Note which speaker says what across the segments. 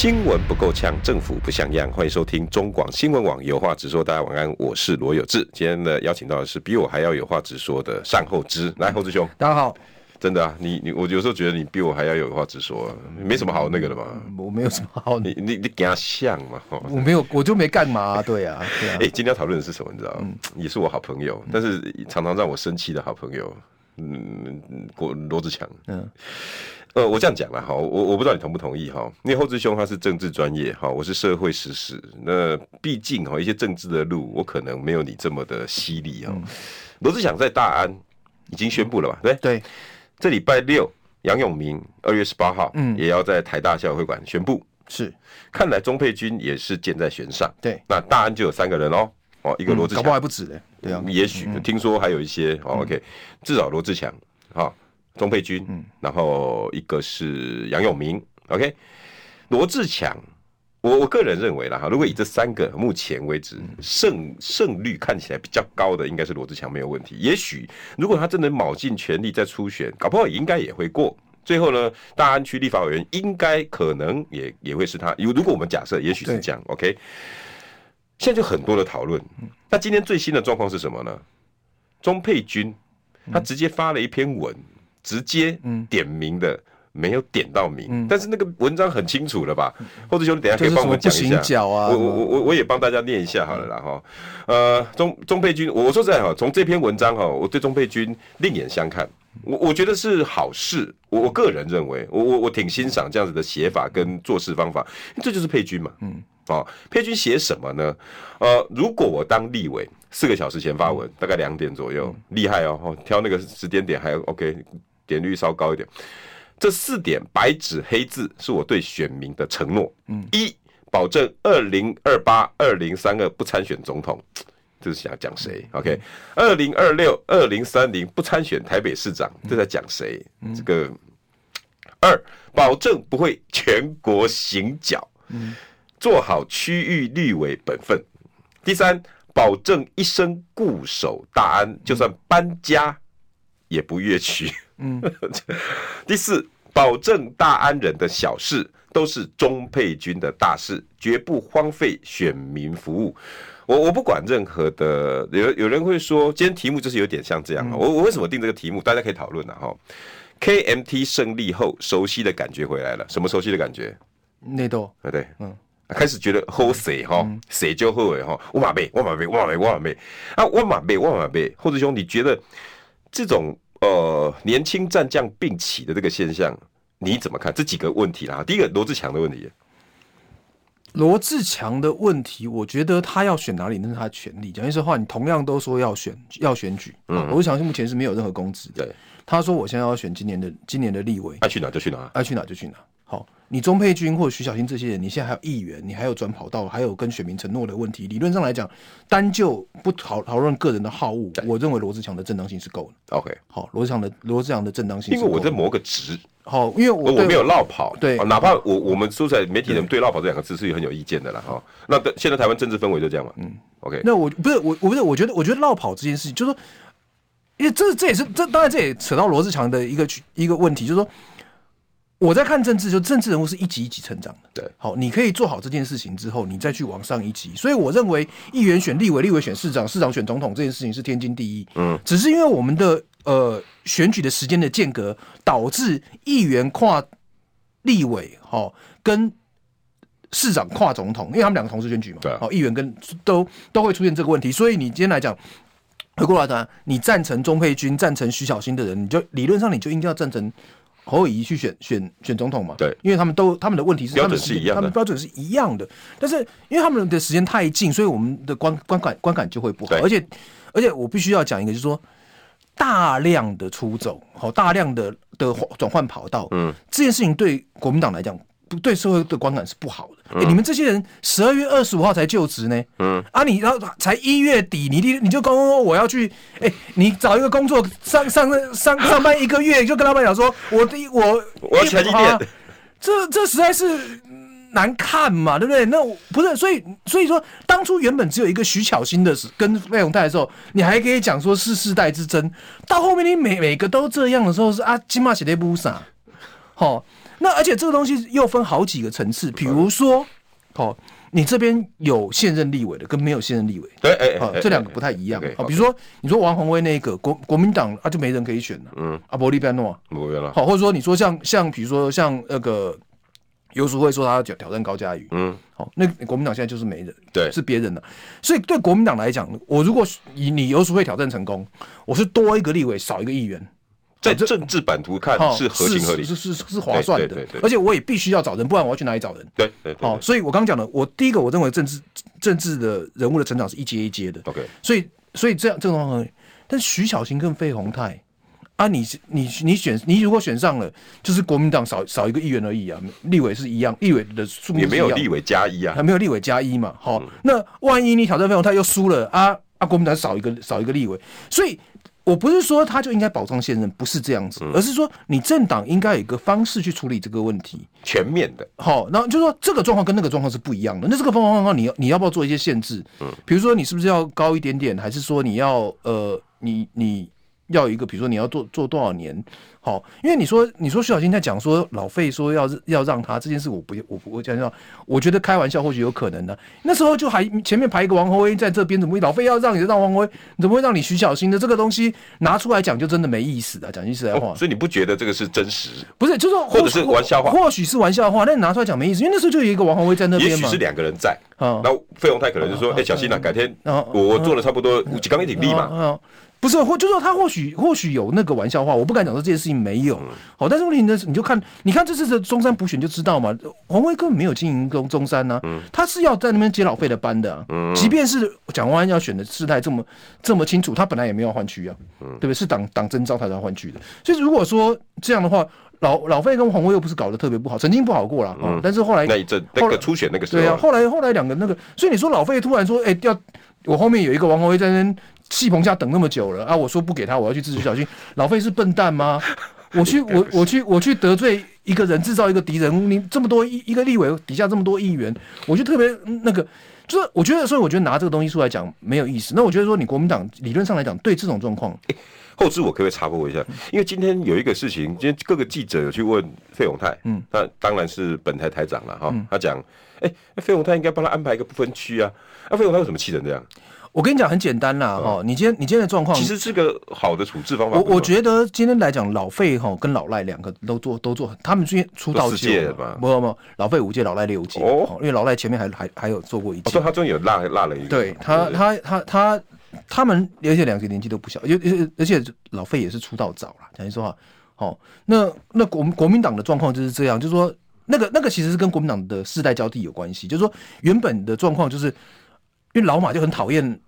Speaker 1: 新闻不够呛，政府不像样。欢迎收听中广新闻网有话直说。大家晚安，我是罗有志。今天呢，邀请到的是比我还要有话直说的单厚之。来，厚之兄，
Speaker 2: 大家好。
Speaker 1: 真的啊，你你我有时候觉得你比我还要有话直说，没什么好那个的嘛。
Speaker 2: 我没有什么好，
Speaker 1: 你你你给他像嘛？
Speaker 2: 我没有，我就没干嘛、啊。对啊，哎、啊
Speaker 1: 欸，今天要讨论的是什么？你知道吗？嗯、也是我好朋友，但是常常让我生气的好朋友。嗯，郭罗志强。嗯。呃，我这样讲了哈，我我不知道你同不同意哈。因为后志兄他是政治专业哈，我是社会实事。那毕竟哈，一些政治的路，我可能没有你这么的犀利哦。罗志祥在大安已经宣布了吧？对
Speaker 2: 对，
Speaker 1: 这礼拜六杨永明二月十八号，嗯，也要在台大校友会馆宣布。
Speaker 2: 是，
Speaker 1: 看来钟佩君也是箭在弦上。
Speaker 2: 对，
Speaker 1: 那大安就有三个人哦，哦，一个罗志强，
Speaker 2: 搞不好还不止嘞。对啊，
Speaker 1: 也许听说还有一些。OK，至少罗志强哈。钟佩君，嗯，然后一个是杨永明，OK，罗志强，我我个人认为啦哈，如果以这三个目前为止胜胜率看起来比较高的，应该是罗志强没有问题。也许如果他真的卯尽全力在初选，搞不好应该也会过。最后呢，大安区立法委员应该可能也也会是他。如如果我们假设，也许是这样，OK，现在就很多的讨论。那今天最新的状况是什么呢？钟佩君他直接发了一篇文。直接点名的没有点到名，嗯、但是那个文章很清楚了吧？或者兄，弟等下可以帮我们讲一下。啊、我我我我也帮大家念一下好了啦哈。呃，钟钟佩君，我说实在哈，从这篇文章哈，我对钟佩君另眼相看，我我觉得是好事。我我个人认为，我我我挺欣赏这样子的写法跟做事方法，这就是佩君嘛。嗯，哦，佩君写什么呢？呃，如果我当立委，四个小时前发文，大概两点左右，厉害哦，挑那个时间点还 OK。点率稍高一点，这四点白纸黑字是我对选民的承诺。嗯，一保证二零二八、二零三二不参选总统，这是想讲谁？OK，二零二六、二零三零不参选台北市长，这在讲谁？这个二保证不会全国行脚，做好区域立委本分。第三，保证一生固守大安，就算搬家也不越区。嗯，第四，保证大安人的小事都是钟沛君的大事，绝不荒废选民服务。我我不管任何的，有有人会说，今天题目就是有点像这样。我我为什么定这个题目？大家可以讨论了哈。KMT 胜利后，熟悉的感觉回来了。什么熟悉的感觉？
Speaker 2: 内斗，
Speaker 1: 对对，嗯，开始觉得好谁哈，谁就后悔哈。我马背，我马背，我马背，我马背啊，我马背，我马背。厚之兄，你觉得这种？呃，年轻战将并起的这个现象，你怎么看？这几个问题啦，第一个罗志强的问题。
Speaker 2: 罗志强的问题，我觉得他要选哪里那是他的权利。讲句实话，你同样都说要选要选举，嗯，罗志强目前是没有任何公职的。对，他说我现在要选今年的今年的立委，
Speaker 1: 爱去哪就去哪，
Speaker 2: 爱去哪就去哪。好。你钟佩君或者徐小新这些人，你现在还有议员，你还有转跑道，还有跟选民承诺的问题。理论上来讲，单就不讨讨论个人的好恶，我认为罗志强的正当性是够的。OK，好，罗志强的罗志强的正当性是，因为我
Speaker 1: 在谋个职。
Speaker 2: 好，因为我
Speaker 1: 我没有绕跑，
Speaker 2: 对，
Speaker 1: 哪怕我我们说在媒体人对绕跑这两个字是很有意见的了哈。对那现在台湾政治氛围就这样嘛。嗯，OK，
Speaker 2: 那我不是我我不是我觉得我觉得绕跑这件事情，就是说，因为这这也是这当然这也扯到罗志强的一个一个问题，就是说。我在看政治，就政治人物是一级一级成长的。对，好，你可以做好这件事情之后，你再去往上一级。所以我认为，议员选立委，立委选市长，市长选总统这件事情是天经地义。嗯，只是因为我们的呃选举的时间的间隔，导致议员跨立委，好跟市长跨总统，因为他们两个同时选举嘛。对，好，议员跟都都会出现这个问题。所以你今天来讲，回过来讲，你赞成钟佩君、赞成徐小新的人，你就理论上你就应该要赞成。侯友谊去选选选总统嘛？
Speaker 1: 对，
Speaker 2: 因为他们都他们的问题是
Speaker 1: 标准是一样的，
Speaker 2: 他们标准是一样的。但是因为他们的时间太近，所以我们的观观感观感就会不好。而且而且我必须要讲一个，就是说大量的出走，好大量的的转换跑道，嗯，这件事情对国民党来讲不对社会的观感是不好的。哎、嗯欸，你们这些人十二月二十五号才就职呢，嗯，啊，你要才一月底，你你你就跟我说我要去，哎、欸，你找一个工作上上上上班一个月，就跟老板讲说，我第我
Speaker 1: 我要前一点，
Speaker 2: 这这实在是。难看嘛，对不对？那不是，所以所以说，当初原本只有一个徐巧芯的跟费永泰的时候，你还可以讲说是世代之争。到后面你每每个都这样的时候，是啊，金马写的不傻。好，那而且这个东西又分好几个层次，比如说，好，你这边有现任立委的，跟没有现任立委，
Speaker 1: 对，哎，好，
Speaker 2: 这两个不太一样。好，比如说你说王宏威那个国国民党啊，就没人可以选了。嗯，阿，伯利班诺，
Speaker 1: 没有了。
Speaker 2: 好，或者说你说像像比如说像那个。游淑慧说他要挑挑战高嘉瑜，嗯，好，那国民党现在就是没人，
Speaker 1: 对，
Speaker 2: 是别人了，所以对国民党来讲，我如果以你游淑慧挑战成功，我是多一个立委，少一个议员，
Speaker 1: 在政治版图看是合情合理，
Speaker 2: 是是是，是划算的，而且我也必须要找人，不然我要去哪里找人？
Speaker 1: 对对，
Speaker 2: 好，所以我刚刚讲的，我第一个我认为政治政治的人物的成长是一阶一阶的
Speaker 1: ，OK，
Speaker 2: 所以所以这样这种，但徐小琴跟费鸿泰。啊你，你你你选你如果选上了，就是国民党少少一个议员而已啊，立委是一样，立委的数目
Speaker 1: 也没有立委加一啊，
Speaker 2: 还没有立委加一嘛。好，嗯、那万一你挑战费鸿泰又输了啊啊，国民党少一个少一个立委，所以我不是说他就应该保障现任，不是这样子，嗯、而是说你政党应该有一个方式去处理这个问题，
Speaker 1: 全面的。
Speaker 2: 好，然后就是说这个状况跟那个状况是不一样的。那这个方方方你要你要不要做一些限制？嗯，比如说你是不是要高一点点，还是说你要呃你你。要一个，比如说你要做做多少年，好，因为你说你说徐小新在讲说老费说要要让他这件事，我不我不我讲讲，我觉得开玩笑或许有可能的。那时候就还前面排一个王宏威在这边，怎么会老费要让你让王宏威，怎么会让你徐小新的这个东西拿出来讲，就真的没意思的。讲句实在话，
Speaker 1: 所以你不觉得这个是真实？
Speaker 2: 不是，就是
Speaker 1: 或者是玩笑话，
Speaker 2: 或许是玩笑话，那你拿出来讲没意思，因为那时候就有一个王宏威在那边嘛，也
Speaker 1: 许是两个人在啊。那费鸿泰可能就说，哎，小心啊，改天我我做了差不多几缸一挺力嘛。
Speaker 2: 不是，或就说他或许或许有那个玩笑话，我不敢讲说这件事情没有。好，但是问题呢，你就看，你看这次的中山补选就知道嘛，黄威根本没有经营中中山呐，他是要在那边接老费的班的。即便是蒋万安要选的事态这么这么清楚，他本来也没有换区啊，对不对？是党党征召他才换区的。所以如果说这样的话，老老费跟黄威又不是搞得特别不好，曾经不好过了啊。但是后来
Speaker 1: 那一阵那个初选那个时候，
Speaker 2: 对啊，后来后来两个那个，所以你说老费突然说，哎，要我后面有一个王鸿薇在那边。戏棚下等那么久了啊！我说不给他，我要去自取小心。老费是笨蛋吗？我去，我我去，我去得罪一个人，制造一个敌人。你这么多一一个立委底下这么多议员，我就特别那个，就是我觉得，所以我觉得拿这个东西出来讲没有意思。那我觉得说，你国民党理论上来讲，对这种状况，
Speaker 1: 欸，后制我可不可以插播一下？因为今天有一个事情，今天各个记者有去问费永泰，嗯，那当然是本台台长了哈。他讲，哎，费永泰应该帮他安排一个不分区啊。那费永泰为什么气成这样？
Speaker 2: 我跟你讲很简单啦，哈，你今天你今天的状况
Speaker 1: 其实是个好的处置方法。
Speaker 2: 我我觉得今天来讲，老费哈跟老赖两个都做都做，他们今天出道届嘛，没有没有，老费五届，老赖六届哦，因为老赖前面还还还有做过一届，
Speaker 1: 所以他终于有落落了一个。
Speaker 2: 对他他他他他们而且两个年纪都不小，而且而且老费也是出道早了，讲句实话，好，那那国国民党的状况就是这样，就是说那个那个其实是跟国民党的世代交替有关系，就是说原本的状况就是。因为老马就很讨厌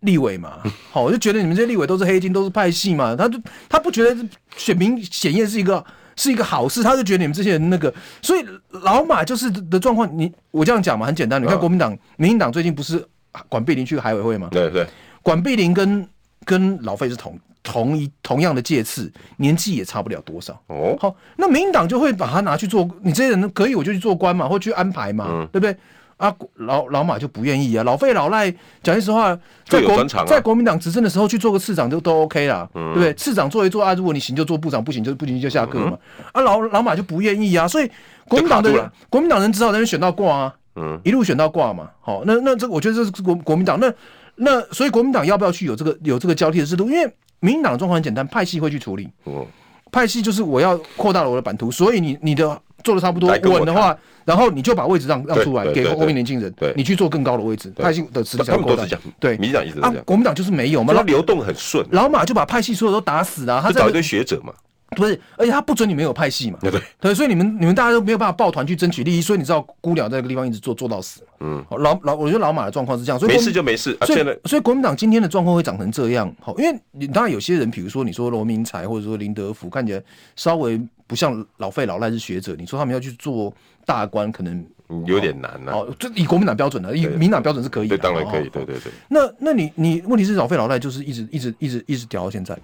Speaker 2: 立委嘛，好，我就觉得你们这些立委都是黑金，都是派系嘛，他就他不觉得选民检验是一个是一个好事，他就觉得你们这些人那个，所以老马就是的状况，你我这样讲嘛，很简单，你看国民党、民进党最近不是管碧林去海委会嘛，
Speaker 1: 对对，
Speaker 2: 管碧林跟跟老费是同同一同样的届次，年纪也差不了多少，哦，好，那民进党就会把他拿去做，你这些人可以我就去做官嘛，或去安排嘛，嗯、对不对？啊，老老马就不愿意啊。老费老赖，讲句实话，在国、啊、在国民党执政的时候去做个市长就都 OK 啦，嗯、对不对？市长做一做啊，如果你行就做部长，不行就不行就下课嘛。嗯、啊，老老马就不愿意啊，所以国民党的国民党人只好在那边选到挂啊，嗯，一路选到挂嘛。好，那那这我觉得这是国国民党那那所以国民党要不要去有这个有这个交替的制度？因为民进党的状况很简单，派系会去处理。嗯，派系就是我要扩大了我的版图，所以你你的。做的差不多稳的话，然后你就把位置让让出来给后面年轻人，你去做更高的位置。派系的实力才扩大。对，民进党一直这样。国民党就是没有嘛，
Speaker 1: 他流动很顺。
Speaker 2: 老马就把派系所有都打死了，他
Speaker 1: 找一堆学者嘛。
Speaker 2: 不是，而且他不准你们有派系嘛？对对，所以你们你们大家都没有办法抱团去争取利益，所以你知道孤鸟在这个地方一直做做到死。嗯，老老，我觉得老马的状况是这样，所以
Speaker 1: 没事就没事。
Speaker 2: 所以所以国民党今天的状况会长成这样，好，因为你当然有些人，比如说你说罗明才或者说林德福，看起来稍微不像老废老赖是学者，你说他们要去做大官，可能
Speaker 1: 有点难呐。
Speaker 2: 哦，就以国民党标准的，以民党标准是可以的。
Speaker 1: 对，当然可以。对对对。
Speaker 2: 那那你你问题是老费老赖就是一直一直一直一直调到现在。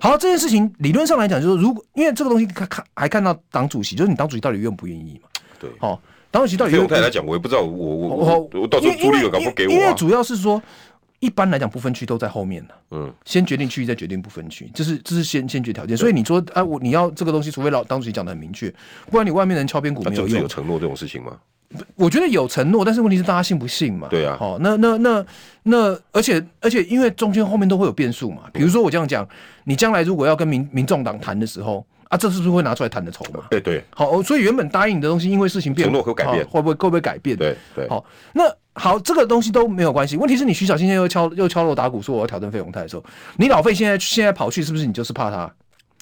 Speaker 2: 好，这件事情理论上来讲，就是如果因为这个东西看看还看到党主席，就是你党主席到底愿不愿意嘛？
Speaker 1: 对。
Speaker 2: 好，党主席到底。
Speaker 1: 费鸿泰来讲，我也不知道，我我我我到时候朱立伦敢不给我？
Speaker 2: 因为主要是说。一般来讲，不分区都在后面呢。嗯，先决定区域，再决定不分区，这是这是先先决条件。所以你说，哎，我你要这个东西，除非老当主席讲的很明确，不然你外面人敲边鼓没有用。
Speaker 1: 有承诺这种事情吗？
Speaker 2: 我觉得有承诺，但是问题是大家信不信嘛？
Speaker 1: 对啊。
Speaker 2: 好，那那那那，而且而且，因为中间后面都会有变数嘛。比如说我这样讲，你将来如果要跟民民众党谈的时候。啊，这是不是会拿出来谈的筹码？
Speaker 1: 对对，
Speaker 2: 好，所以原本答应你的东西，因为事情变，
Speaker 1: 承诺会改变，
Speaker 2: 会不会会不会改变？
Speaker 1: 对对，
Speaker 2: 好，那好，这个东西都没有关系。问题是你徐小新现在又敲又敲锣打鼓说我要挑战费鸿泰的时候，你老费现在现在跑去，是不是你就是怕他？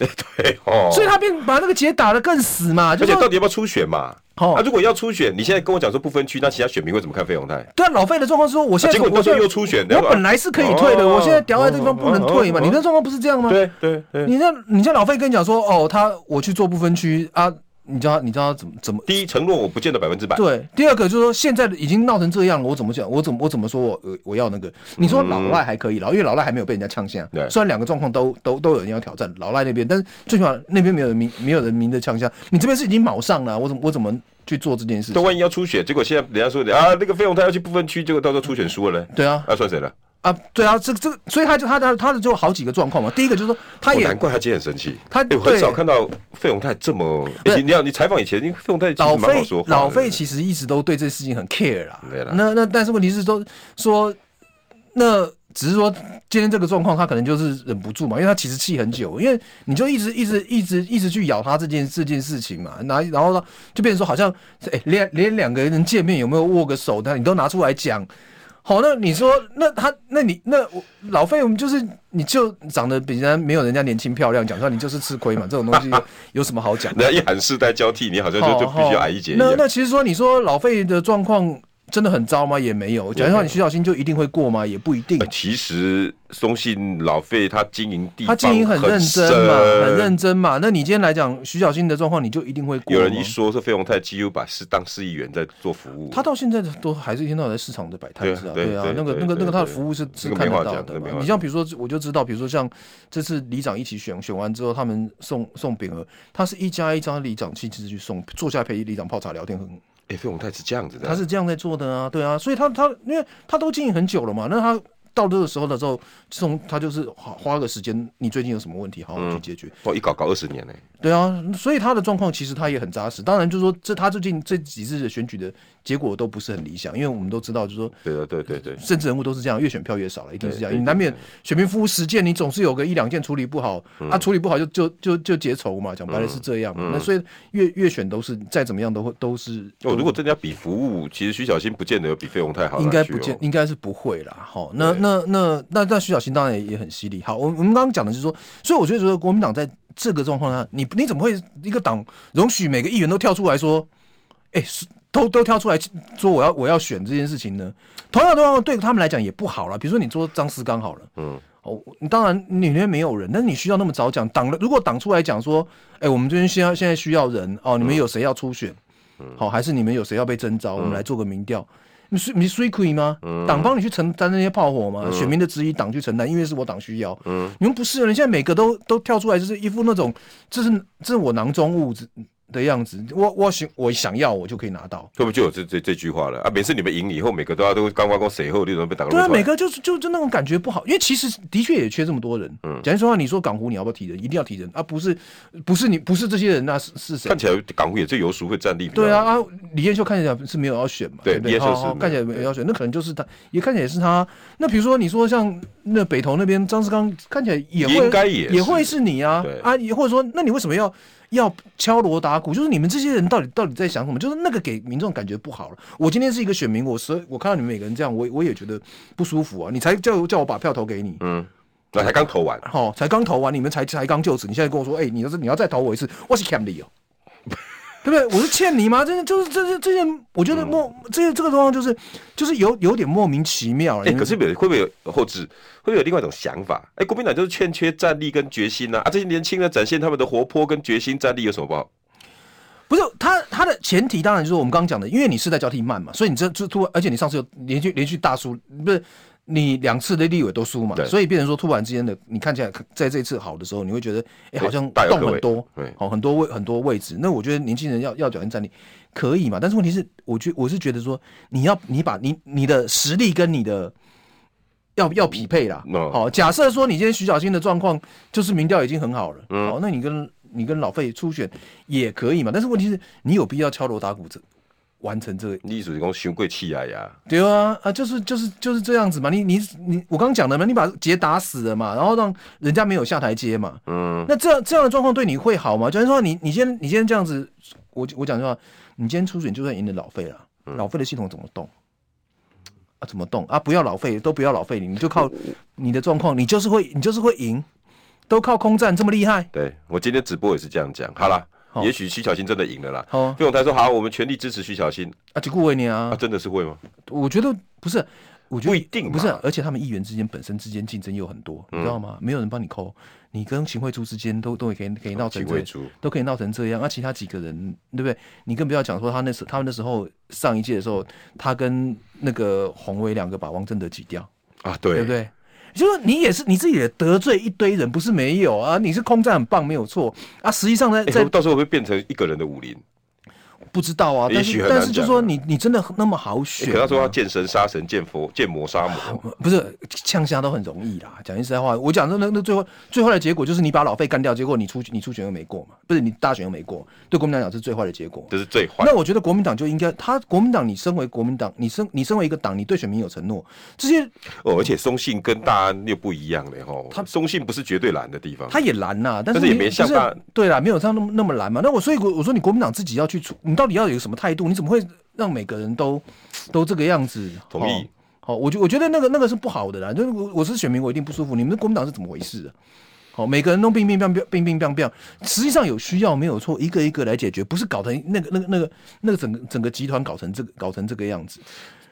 Speaker 1: 对 对哦，
Speaker 2: 所以他变把那个结打得更死嘛，
Speaker 1: 而且到底要不要初选嘛？好，那如果要初选，你现在跟我讲说不分区，那其他选民会怎么看费鸿泰？
Speaker 2: 对啊，老费的状况是说，我现在
Speaker 1: 结果到时候又初选，
Speaker 2: 我本来是可以退的，我现在掉在这地方不能退嘛？你那状况不是这样吗？
Speaker 1: 对对对，
Speaker 2: 你那，你像老费跟你讲说，哦，他我去做不分区啊。你知道，你知道怎么怎么？
Speaker 1: 第一，承诺我不见得百分之百。
Speaker 2: 对，第二个就是说，现在已经闹成这样了，我怎么讲？我怎么我怎么说我我要那个？你说老赖还可以，老因为老赖还没有被人家呛下。对，虽然两个状况都都都有人要挑战老赖那边，但是最起码那边没有人明没有人明的呛下。你这边是已经卯上了，我怎么我怎么去做这件事？
Speaker 1: 都万一要出血，结果现在人家说啊，那个费用他要去不分区，结果到时候出选输了嘞。
Speaker 2: 对啊，
Speaker 1: 那算谁了？
Speaker 2: 啊，对啊，这这，所以他就他他他的就好几个状况嘛。第一个就是说，他也
Speaker 1: 难怪他今天很生气。
Speaker 2: 他
Speaker 1: 我很少看到费永泰这么，你你要你采访以前，费永泰
Speaker 2: 老费老费其实一直都对这事情很 care 啦。那那但是问题是说说，那只是说今天这个状况，他可能就是忍不住嘛，因为他其实气很久，因为你就一直一直一直一直去咬他这件这件事情嘛，然后然后呢就变成说好像哎连连两个人见面有没有握个手，那你都拿出来讲。好，那你说，那他，那你，那我老费，我们就是，你就长得比人家没有人家年轻漂亮，讲出来你就是吃亏嘛，这种东西有什么好讲？人
Speaker 1: 家一喊世代交替，你好像就就必须要矮一截。
Speaker 2: 那那其实说，你说老费的状况。真的很糟吗？也没有。假如说你徐小新就一定会过吗？也不一定。
Speaker 1: 其实松信老费他经营地，
Speaker 2: 他经营很认真嘛，很认真嘛。那你今天来讲徐小新的状况，你就一定会过。
Speaker 1: 有人一说是费鸿泰几乎把市当市议员在做服务，
Speaker 2: 他到现在都还是一天到晚在市场的摆摊子啊。对啊，那个那个那个他的服务是是看得到的。你像比如说，我就知道，比如说像这次里长一起选选完之后，他们送送饼盒，他是一家一家里长亲自去送，坐下陪里长泡茶聊天很。
Speaker 1: 哎，费鸿泰是这样子的，
Speaker 2: 他是这样在做的啊，对啊，所以他他因为他都经营很久了嘛，那他到这个时候的时候，这种他就是花花个时间，你最近有什么问题，好好去解决。
Speaker 1: 哦，一搞搞二十年呢。
Speaker 2: 对啊，所以他的状况其实他也很扎实。当然，就是说这他最近这几次的选举的结果都不是很理想，因为我们都知道，就是说，
Speaker 1: 对的，对对对，
Speaker 2: 政治人物都是这样，越选票越少了，一定是这样。你难免选民服务实践，你总是有个一两件处理不好，啊，处理不好就就就就结仇嘛，讲白了是这样。那所以越越选都是再怎么样都会都是。
Speaker 1: 哦，如果真的要比服务，其实徐小新不见得有比费鸿泰好，
Speaker 2: 应该不见，应该是不会啦。好，那那那那那徐小新当然也很犀利。好，我我们刚刚讲的就是说，所以我觉得说国民党在。这个状况下，你你怎么会一个党容许每个议员都跳出来说，哎，都都跳出来说我要我要选这件事情呢？同样的状况对他们来讲也不好了。比如说你说张思刚好了，嗯，哦，你当然你里面没有人，但是你需要那么早讲党的，如果党出来讲说，哎，我们这边现在现在需要人哦，你们有谁要初选？好、哦，还是你们有谁要被征召？我们来做个民调。你是你是可以吗？党帮你去承担那些炮火吗？选民的质疑，党去承担，因为是我党需要。你们不是人，现在每个都都跳出来，就是一副那种，这是这是我囊中物。的样子，我我想我想要，我就可以拿到，
Speaker 1: 会不会就有这这这句话了啊？每次你们赢以后，每个都要都刚刚刚谁后，那种被打。
Speaker 2: 对啊，每个就是就就那种感觉不好，因为其实的确也缺这么多人。嗯，讲句实话，你说港湖你要不要提人？一定要提人啊！不是不是你不是这些人，那是是谁？
Speaker 1: 看起来港湖也最有属会战力。
Speaker 2: 对啊啊！李彦秀看起来是没有要选嘛？
Speaker 1: 对，李彦秀
Speaker 2: 是看起来没有要选，那可能就是他，也看起来也是他。那比如说你说像那北投那边张志刚，看起来也会应该也也会是你啊啊！也或者说，那你为什么要？要敲锣打鼓，就是你们这些人到底到底在想什么？就是那个给民众感觉不好了。我今天是一个选民，我所以我看到你们每个人这样，我我也觉得不舒服啊。你才叫叫我把票投给你，嗯，
Speaker 1: 那才刚投完，
Speaker 2: 好，才刚投完，你们才才刚就职，你现在跟我说，哎、欸，你要是你要再投我一次，我是 c a m 理哦。对不对？我是欠你吗？这些就是这些这些，我觉得莫、嗯、这些这个状况就是就是有有点莫名其妙。哎、
Speaker 1: 欸，可是会不会有后置？会不会有另外一种想法？哎、欸，国民党就是欠缺战力跟决心呐啊！啊，这些年轻人展现他们的活泼跟决心、战力有什么不好？
Speaker 2: 不是他他的前提当然就是我们刚刚讲的，因为你世代交替慢嘛，所以你这这突然，而且你上次又连续连续大输，不是？你两次的立委都输嘛，所以变成说突然之间的，你看起来在这一次好的时候，你会觉得哎、欸，好像动很多，好很多位很多位置。那我觉得年轻人要要表现战力可以嘛，但是问题是，我觉我是觉得说，你要你把你你的实力跟你的要要匹配啦。好，假设说你今天徐小新的状况就是民调已经很好了，好，那你跟你跟老费初选也可以嘛，但是问题是，你有必要敲锣打鼓这？完成这个，
Speaker 1: 你属于讲伤过气来呀？
Speaker 2: 对啊，啊，就是就是就是这样子嘛。你你你，我刚刚讲的嘛，你把杰打死了嘛，然后让人家没有下台阶嘛。嗯，那这样这样的状况对你会好吗？就是说你，你你先你先这样子，我我讲句话，你今天出选就算赢了老费了，嗯、老费的系统怎么动？啊，怎么动啊？不要老费，都不要老费，你就靠你的状况，你就是会你就是会赢，都靠空战这么厉害。
Speaker 1: 对，我今天直播也是这样讲，好了。也许徐小新真的赢了啦。哦费永泰说：“好，我们全力支持徐小新。”
Speaker 2: 啊，就顾维你啊，
Speaker 1: 真的是会吗？
Speaker 2: 我觉得不是，我觉得
Speaker 1: 不一定，
Speaker 2: 不是。而且他们议员之间本身之间竞争又很多，你知道吗？没有人帮你抠，你跟秦慧珠之间都都可以可以闹成这样，都可以闹成这样。那其他几个人，对不对？你更不要讲说他那时他们那时候上一届的时候，他跟那个洪威两个把王正德挤掉
Speaker 1: 啊，对，
Speaker 2: 对不对？就是你也是你自己也得罪一堆人，不是没有啊？你是空战很棒，没有错啊。实际上呢，在
Speaker 1: 到时候会变成一个人的武林。
Speaker 2: 不知道啊，但是但是就说你你真的那么好选？
Speaker 1: 可他说要见神杀神，见佛见魔杀魔，
Speaker 2: 不是呛虾都很容易啦。讲句实在话，我讲的那那最后最坏的结果就是你把老费干掉，结果你出你出选又没过嘛，不是你大选又没过，对国民党讲是最坏的结果，
Speaker 1: 这是最坏。
Speaker 2: 那我觉得国民党就应该，他国民党你身为国民党，你身你身为一个党，你对选民有承诺，这些
Speaker 1: 哦，而且松信跟大安又不一样嘞哈，他松信不是绝对蓝的地方，
Speaker 2: 他也蓝呐，但
Speaker 1: 是也没像大
Speaker 2: 对啦，没有像那么那么蓝嘛。那我所以我我说你国民党自己要去出，你到底要有什么态度？你怎么会让每个人都都这个样子？
Speaker 1: 同意？
Speaker 2: 好，我觉我觉得那个那个是不好的啦。就是我我是选民，我一定不舒服。你们的国民党是怎么回事？好，每个人都乒乒乓乓，乒乒乓乓。实际上有需要没有错，一个一个来解决，不是搞成那个那个那个那个整个整个集团搞成这个搞成这个样子。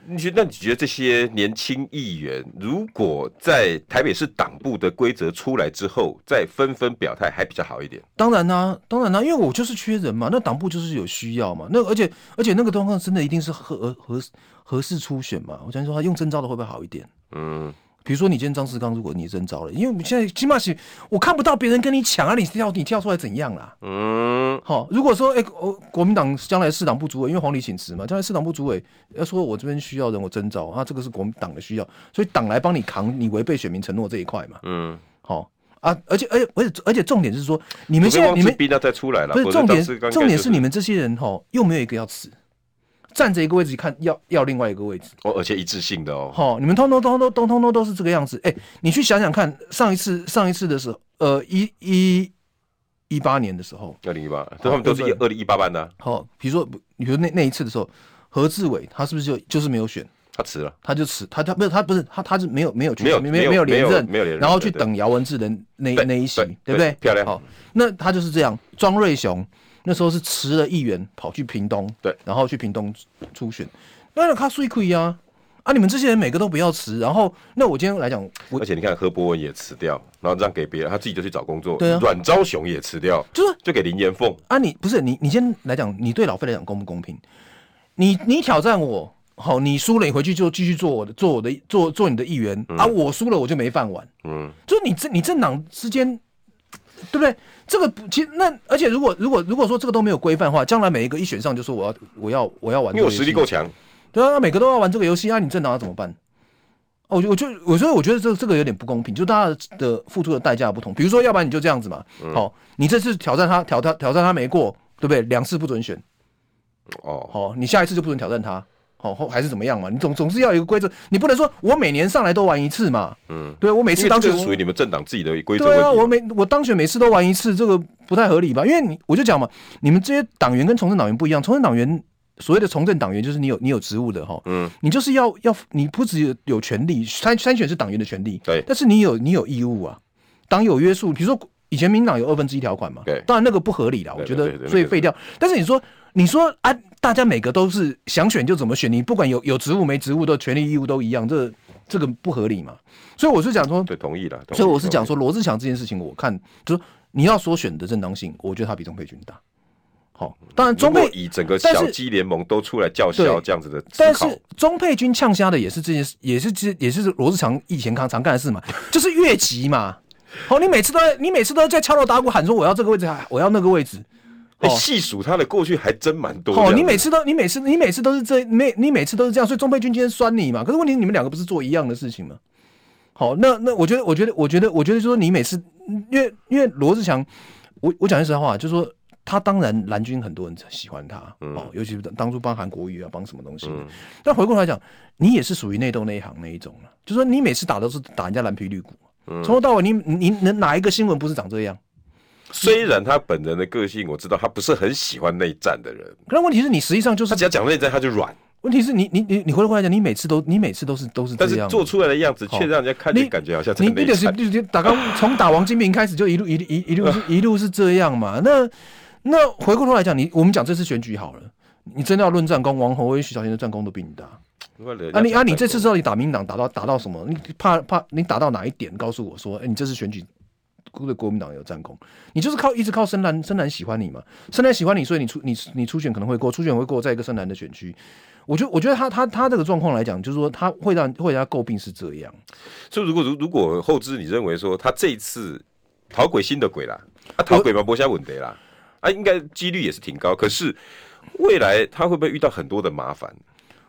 Speaker 1: 你觉得？那你觉得这些年轻议员，如果在台北市党部的规则出来之后，再纷纷表态，还比较好一点？
Speaker 2: 当然啦、啊，当然啦、啊，因为我就是缺人嘛，那党部就是有需要嘛。那而且而且那个状况真的一定是合合合适初选嘛？我想说，他用征召的会不会好一点？嗯。比如说，你今天张世刚，如果你征召了，因为我们现在起码是，我看不到别人跟你抢啊，你跳你跳出来怎样啦？嗯，好，如果说，哎、欸，国民党将来市党部主委，因为黄礼请辞嘛，将来市党部主委要说，我这边需要人，我征召啊，这个是国民党的需要，所以党来帮你扛你违背选民承诺这一块嘛。嗯，好啊，而且而且而且而且重点是说，你们现在你们
Speaker 1: 逼他再出来了，
Speaker 2: 不是重点，重点是你们这些人哈，又没有一个要辞。站着一个位置，看要要另外一个位置
Speaker 1: 哦，而且一致性的哦。
Speaker 2: 好，你们通通通通通通通都是这个样子。哎、欸，你去想想看，上一次上一次的时候，呃，一一一八年的时候，
Speaker 1: 二零一八，他们都是二零一八班的。
Speaker 2: 好，比如说，比如那那一次的时候，何志伟他是不是就就是没有选？
Speaker 1: 他辞了，
Speaker 2: 他就辞，他他不是他不是他他是没有没有没有没有没有连任，没有连任，然后去等姚文智的那那一席，对不对？
Speaker 1: 漂亮。
Speaker 2: 好，那他就是这样，庄瑞雄。那时候是辞了议员，跑去屏东，
Speaker 1: 对，
Speaker 2: 然后去屏东初选，那他税亏啊啊！你们这些人每个都不要辞，然后那我今天来讲，
Speaker 1: 而且你看何博文也辞掉，然后让给别人，他自己就去找工作。对啊，阮昭雄也辞掉，就是就给林延凤
Speaker 2: 啊！你不是你，你先来讲，你对老费来讲公不公平？你你挑战我，好，你输了，你回去就继续做我的，做我的，做做你的议员、嗯、啊！我输了，我就没饭碗。嗯，就是你这你政党之间。对不对？这个其实那而且如果如果如果说这个都没有规范的话，将来每一个一选上就说我要我要我要玩这个，
Speaker 1: 因为我实力够强，
Speaker 2: 对啊，每个都要玩这个游戏，那、啊、你政党要怎么办？哦，我就我所以我觉得这这个有点不公平，就大家的付出的代价不同。比如说，要不然你就这样子嘛，好、嗯哦，你这次挑战他挑他挑战他没过，对不对？两次不准选，哦，好、哦，你下一次就不准挑战他。好，后还是怎么样嘛？你总总是要有一个规则，你不能说我每年上来都玩一次嘛？嗯，对，我每次当选
Speaker 1: 属于你们政党自己的规则。
Speaker 2: 对啊，我每我当选每次都玩一次，这个不太合理吧？因为你我就讲嘛，你们这些党员跟从政党员不一样，从政党员所谓的从政党员就是你有你有职务的哈，嗯，你就是要要你不只有有权利参参选是党员的权利，对，但是你有你有义务啊，党有约束，比如说以前民党有二分之一条款嘛，
Speaker 1: 对，
Speaker 2: 当然那个不合理了，我觉得所以废掉。但是你说你说啊，大家每个都是想选就怎么选，你不管有有职务没职务的权利义务都一样，这这个不合理嘛。所以我是讲说，
Speaker 1: 对，同意了。
Speaker 2: 所以我是讲说罗志祥这件事情，我看就是你要说选的正当性，我觉得他比钟佩君大。好，当然钟佩
Speaker 1: 以整个小鸡联盟都出来叫嚣这样子的，
Speaker 2: 但是钟佩君呛瞎的也是这件事，也是这也是罗志祥以前常常干的事嘛，就是越级嘛。好，你每次都在你每次都在敲锣打鼓喊说我要这个位置，我要那个位置。
Speaker 1: 你细数他的过去还真蛮多。
Speaker 2: 哦，你每次都你每次你每次都是这每你每次都是这样，所以钟佩君今天酸你嘛。可是问题是你们两个不是做一样的事情吗？好，那那我觉得我觉得我觉得我觉得说你每次因为因为罗志祥，我我讲句实话，就是说。他当然蓝军很多人喜欢他，嗯、哦，尤其是当初帮韩国瑜啊，帮什么东西。嗯、但回过头来讲，你也是属于内斗那一行那一种了。就说你每次打都是打人家蓝皮绿骨，从、嗯、头到尾你你能哪一个新闻不是长这样？
Speaker 1: 虽然他本人的个性我知道，他不是很喜欢内战的人。
Speaker 2: 可是问题是你实际上就是
Speaker 1: 他只要讲内战他就软。
Speaker 2: 问题是你你你你回过头来讲，你每次都你每次都是都是这样，
Speaker 1: 但是做出来的样子却让人家看你感觉好像你你
Speaker 2: 就是就是打刚从打王金平开始就一路一路一一路是一路是这样嘛？那。那回过头来讲，你我们讲这次选举好了，你真的要论战功，王宏威、徐小天的战功都比你大。啊你啊你这次到底打民党打到打到什么？你怕怕你打到哪一点？告诉我说，哎、欸，你这次选举对国民党有战功，你就是靠一直靠深蓝深蓝喜欢你嘛？深蓝喜欢你，所以你出你你初选可能会过，初选会过，在一个深蓝的选区，我觉得我觉得他他他这个状况来讲，就是说他会让会让他诟病是这样。
Speaker 1: 所以如果如如果后知你认为说他这一次讨鬼新的鬼啦，他讨鬼嘛不下稳得啦。啊，应该几率也是挺高，可是未来他会不会遇到很多的麻烦？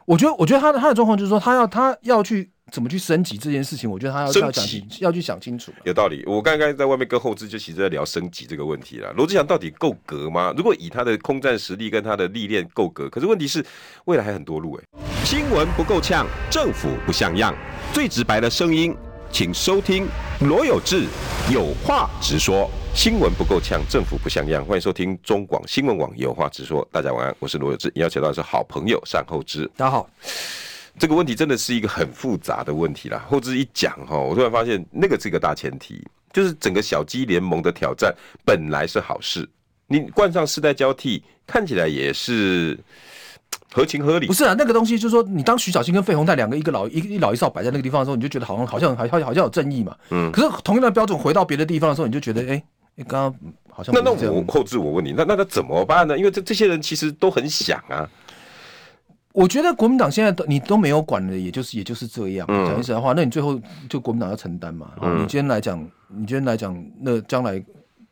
Speaker 2: 我觉得，我觉得他的他的状况就是说，他要他要去怎么去升级这件事情，我觉得他要要讲要去想清楚。
Speaker 1: 有道理，我刚刚在外面跟后置就其实在聊升级这个问题了。罗志祥到底够格吗？如果以他的空战实力跟他的历练够格，可是问题是未来还很多路哎、欸。新闻不够呛，政府不像样，最直白的声音，请收听罗有志有话直说。新闻不够呛，政府不像样。欢迎收听中广新闻网，有话直说。大家晚安，我是罗有志。邀请到的是好朋友单厚之。
Speaker 2: 大家好，
Speaker 1: 这个问题真的是一个很复杂的问题啦。厚之一讲哈，我突然发现那个是一个大前提，就是整个小鸡联盟的挑战本来是好事，你冠上世代交替，看起来也是。合情合理
Speaker 2: 不是啊，那个东西就是说，你当徐小新跟费鸿泰两个一个老一一老一少摆在那个地方的时候，你就觉得好像好像好像好像有正义嘛。嗯。可是同样的标准回到别的地方的时候，你就觉得哎，你刚刚好像那
Speaker 1: 那我后置我问你，那那他怎么办呢？因为这这些人其实都很想啊。
Speaker 2: 我觉得国民党现在都你都没有管了，也就是也就是这样。讲句实在话，那你最后就国民党要承担嘛。嗯。你今天来讲，你今天来讲，那将来。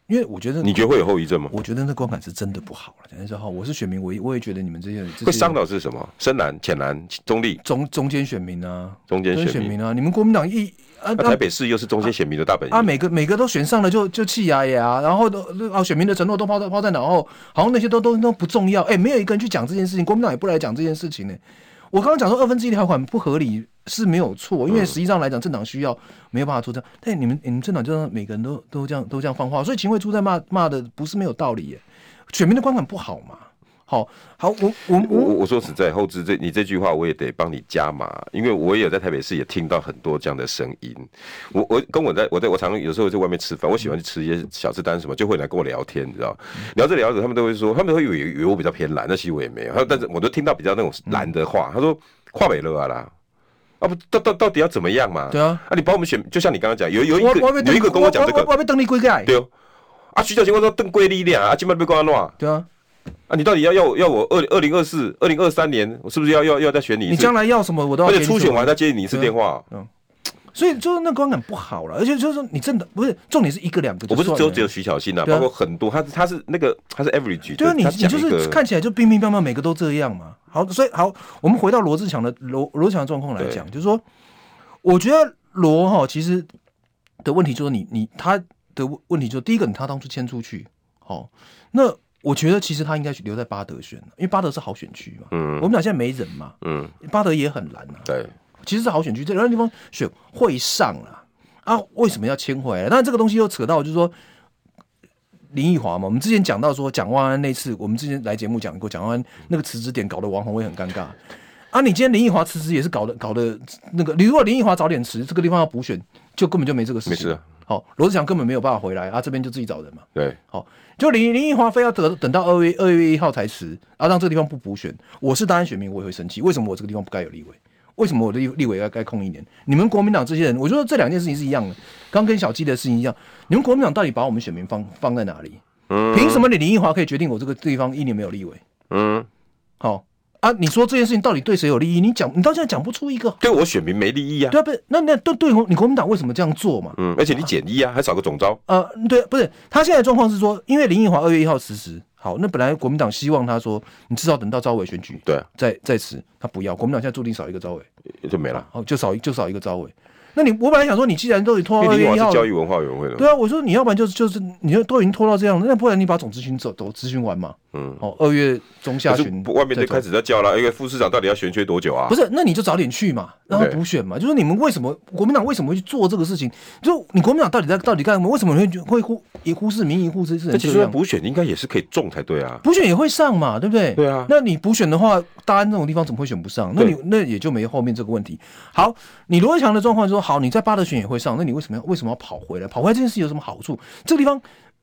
Speaker 2: 因为我觉得，
Speaker 1: 你觉得会有后遗症吗？
Speaker 2: 我觉得那观感是真的不好了。讲实话，我是选民，我我也觉得你们这些人
Speaker 1: 会伤到是什么？深蓝、浅蓝、中立、
Speaker 2: 中中间选民啊，
Speaker 1: 中间选，
Speaker 2: 选民啊，你们国民党一啊，
Speaker 1: 台北市又是中间选民的大本营
Speaker 2: 啊，啊，每个每个都选上了就就气压呀，然后都啊选民的承诺都抛在抛在脑后，好像那些都都都不重要。哎、欸，没有一个人去讲这件事情，国民党也不来讲这件事情呢、欸。我刚刚讲说二分之一条款不合理。是没有错，因为实际上来讲，政党需要没有办法出战。但你们你们政党就让每个人都都这样都这样放话，所以秦桧出在骂骂的不是没有道理耶。选民的观感不好嘛？好好，我我我
Speaker 1: 我说实在，后置这你这句话我也得帮你加码，因为我也有在台北市也听到很多这样的声音。我我跟我在我在我常常有时候在外面吃饭，我喜欢去吃一些小吃摊什么，就会来跟我聊天，你知道？聊着聊着，他们都会说，他们都会以为以为我比较偏蓝，那其实我也没有。他说，但是我都听到比较那种蓝的话，他说跨美乐啊啦。啊不，到到到底要怎么样嘛？
Speaker 2: 对啊，
Speaker 1: 啊你把我们选，就像你刚刚讲，有有一个有一个跟我讲这个，
Speaker 2: 我要被邓丽归盖。
Speaker 1: 对哦，啊徐小琴我说邓贵力量啊，今麦被关乱。
Speaker 2: 对啊，
Speaker 1: 啊你到底要要要我二二零二四二零二三年，我是不是要要要再选你？
Speaker 2: 你将来要什么我都要。
Speaker 1: 而且初选完再接你一次电话。嗯。
Speaker 2: 所以就是那观感不好了，而且就是说你真的不是重点是一个两个，
Speaker 1: 我不是只有只有徐小新啊，包括很多，他他是那个他是 average，
Speaker 2: 对啊，你你就是看起来就乒乒乓乓，每个都这样嘛。好，所以好，我们回到罗志强的罗罗智强的状况来讲，就是说。我觉得罗哈其实的问题就是你你他的问题就是第一个，你他当初迁出去，好，那我觉得其实他应该去留在巴德选，因为巴德是好选区嘛。嗯，我们俩现在没人嘛。嗯，巴德也很难啊。
Speaker 1: 对，
Speaker 2: 其实是好选区，这两个地方选会上啊。啊，为什么要迁回来？但这个东西又扯到就是说林奕华嘛。我们之前讲到说蒋万安那次，我们之前来节目讲过，蒋万安那个辞职点搞得王宏威很尴尬。啊！你今天林奕华辞职也是搞的，搞的那个。你如果林奕华早点辞，这个地方要补选，就根本就没这个事情。没事啊。好，罗志祥根本没有办法回来啊，这边就自己找人嘛。
Speaker 1: 对，
Speaker 2: 好，就林林奕华非要等等到二月二月一号才辞，啊，让这个地方不补选，我是当然选民，我也会生气。为什么我这个地方不该有立委？为什么我的立立委要该空一年？你们国民党这些人，我觉得这两件事情是一样的，刚跟小鸡的事情一样。你们国民党到底把我们选民放放在哪里？嗯，凭什么你林奕华可以决定我这个地方一年没有立委？嗯，好。啊，你说这件事情到底对谁有利益？你讲，你到现在讲不出一个。
Speaker 1: 对我选民没利益啊。
Speaker 2: 对啊，不是，那那对对，你国民党为什么这样做嘛？
Speaker 1: 嗯，而且你减一啊，还少个总招。
Speaker 2: 呃，对，不是，他现在状况是说，因为林奕华二月一号辞职，好，那本来国民党希望他说，你至少等到招委选举，
Speaker 1: 对啊，
Speaker 2: 再再辞，他不要，国民党现在注定少一个招委，
Speaker 1: 就没了，
Speaker 2: 哦，就少就少一个招委。那你我本来想说，你既然都已经拖到二月一号，
Speaker 1: 交易文化委员会了，
Speaker 2: 对啊，我说你要不然就是就是，你就都已经拖到这样，那不然你把总咨询走都咨询完嘛。嗯，哦，二月中下旬，
Speaker 1: 外面就开始在叫了，因为副市长到底要悬缺多久啊？
Speaker 2: 不是，那你就早点去嘛，然后补选嘛。就是你们为什么国民党为什么会去做这个事情？就你国民党到底在到底干什么？为什么会会忽也忽视民意，忽视这？
Speaker 1: 那其实补选应该也是可以中才对啊，
Speaker 2: 补选也会上嘛，对不对？
Speaker 1: 对啊。
Speaker 2: 那你补选的话，大安这种地方怎么会选不上？那你那也就没后面这个问题。好，你罗志强的状况说好，你在巴德选也会上，那你为什么要为什么要跑回来？跑回来这件事有什么好处？这个地方，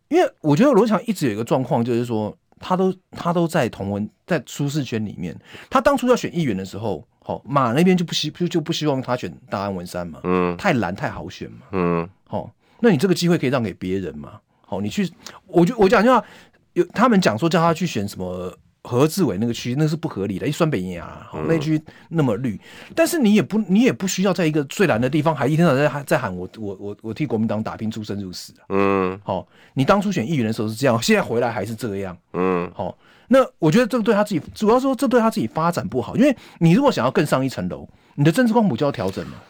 Speaker 2: 因为我觉得罗智强一直有一个状况，就是说。他都他都在同温在舒适圈里面。他当初要选议员的时候，好马那边就不希就就不希望他选大安文山嘛，嗯，太蓝太好选嘛，嗯，好，那你这个机会可以让给别人嘛，好，你去，我就我讲句话，有他们讲说叫他去选什么。何志伟那个区那是不合理的，一酸北牙，那区那么绿，但是你也不你也不需要在一个最蓝的地方还一天到晚在在喊我我我我替国民党打拼出生入死啊，嗯，好，你当初选议员的时候是这样，现在回来还是这样，嗯，好，那我觉得这个对他自己主要说这对他自己发展不好，因为你如果想要更上一层楼，你的政治光谱就要调整了。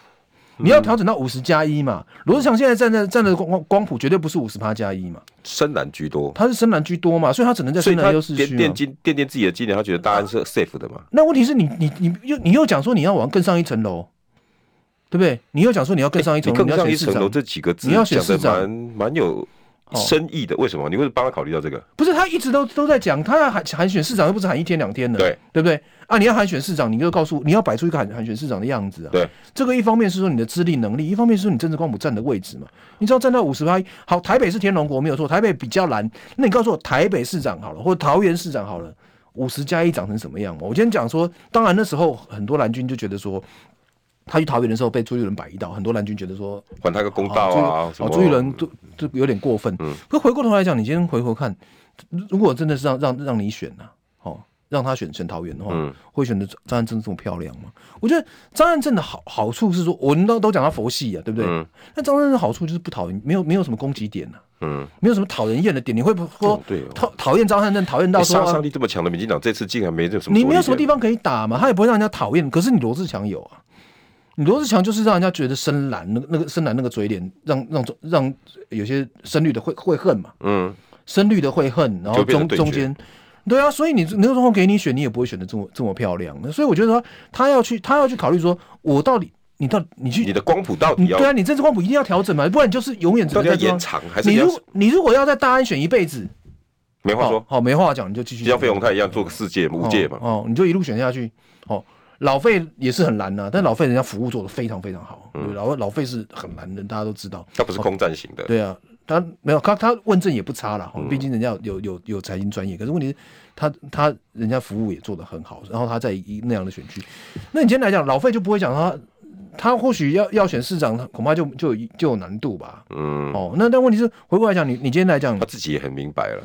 Speaker 2: 你要调整到五十加一嘛？罗志祥现在站在站的光光谱绝对不是五十趴加一嘛？
Speaker 1: 深蓝居多，
Speaker 2: 他是深蓝居多嘛？所以他只能在深蓝优势区
Speaker 1: 奠定奠定自己的基点，他觉得大安是 safe 的嘛？
Speaker 2: 那问题是你你你又你又讲说你要往更上一层楼，对不对？你又讲说你要更上一层楼，
Speaker 1: 更上一层楼这几个字，
Speaker 2: 你要选市长，
Speaker 1: 蛮蛮有深意的。为什么？你会帮他考虑到这个？
Speaker 2: 不是他一直都都在讲，他要喊喊选市长，又不是喊一天两天的，
Speaker 1: 对
Speaker 2: 对不对？啊！你要喊选市长，你就告诉你要摆出一个喊喊选市长的样子啊。
Speaker 1: 对，
Speaker 2: 这个一方面是说你的资历能力，一方面是说你政治光谱站的位置嘛。你知道站到五十趴，好，台北是天龙国没有错，台北比较难。那你告诉我，台北市长好了，或者桃园市长好了，五十加一长成什么样嘛？我今天讲说，当然那时候很多蓝军就觉得说，他去桃园的时候被朱立伦摆一道，很多蓝军觉得说
Speaker 1: 还他个公道啊，
Speaker 2: 朱朱立伦都都有点过分。嗯，可回过头来讲，你今天回头看，如果真的是让让让你选呢、啊？让他选选桃园的话，嗯、会选择张善政这么漂亮吗？我觉得张善政的好好处是说，我们都都讲他佛系啊，对不对？嗯、那张善政的好处就是不讨厌，没有没有什么攻击点呐、啊，嗯，没有什么讨人厌的点。你会不会说讨讨厌张汉正，讨厌到说
Speaker 1: 杀伤力这么强的民进党，这次竟然没这什么？
Speaker 2: 你没有什么地方可以打嘛？他也不会让人家讨厌。可是你罗志强有啊，你罗志强就是让人家觉得深蓝那个那个深蓝那个嘴脸，让让让有些深绿的会会恨嘛，嗯，深绿的会恨，然后中中间。对啊，所以你那个时候给你选，你也不会选的这么这么漂亮。所以我觉得说，他要去，他要去考虑说，我到底，你到你去，
Speaker 1: 你的光谱到底要？
Speaker 2: 对啊，你政治光谱一定要调整嘛，不然你就是永远只能在
Speaker 1: 延长。还是
Speaker 2: 你如你如果要在大安选一辈子，
Speaker 1: 没话说，
Speaker 2: 好没话讲，你就继续
Speaker 1: 像费鸿泰一样做个世界五届嘛，
Speaker 2: 哦，你就一路选下去。哦，老费也是很难呐，但老费人家服务做的非常非常好，老老费是很难的，大家都知道，
Speaker 1: 他不是空战型的。
Speaker 2: 对啊。他没有，他他问政也不差了，毕竟人家有有有财经专业。可是问题是，他他人家服务也做的很好，然后他在一那样的选区，那你今天来讲，老费就不会讲他，他或许要要选市长，恐怕就就有就有难度吧。嗯，哦，那但问题是，回过来讲，你你今天来讲，
Speaker 1: 他自己也很明白了。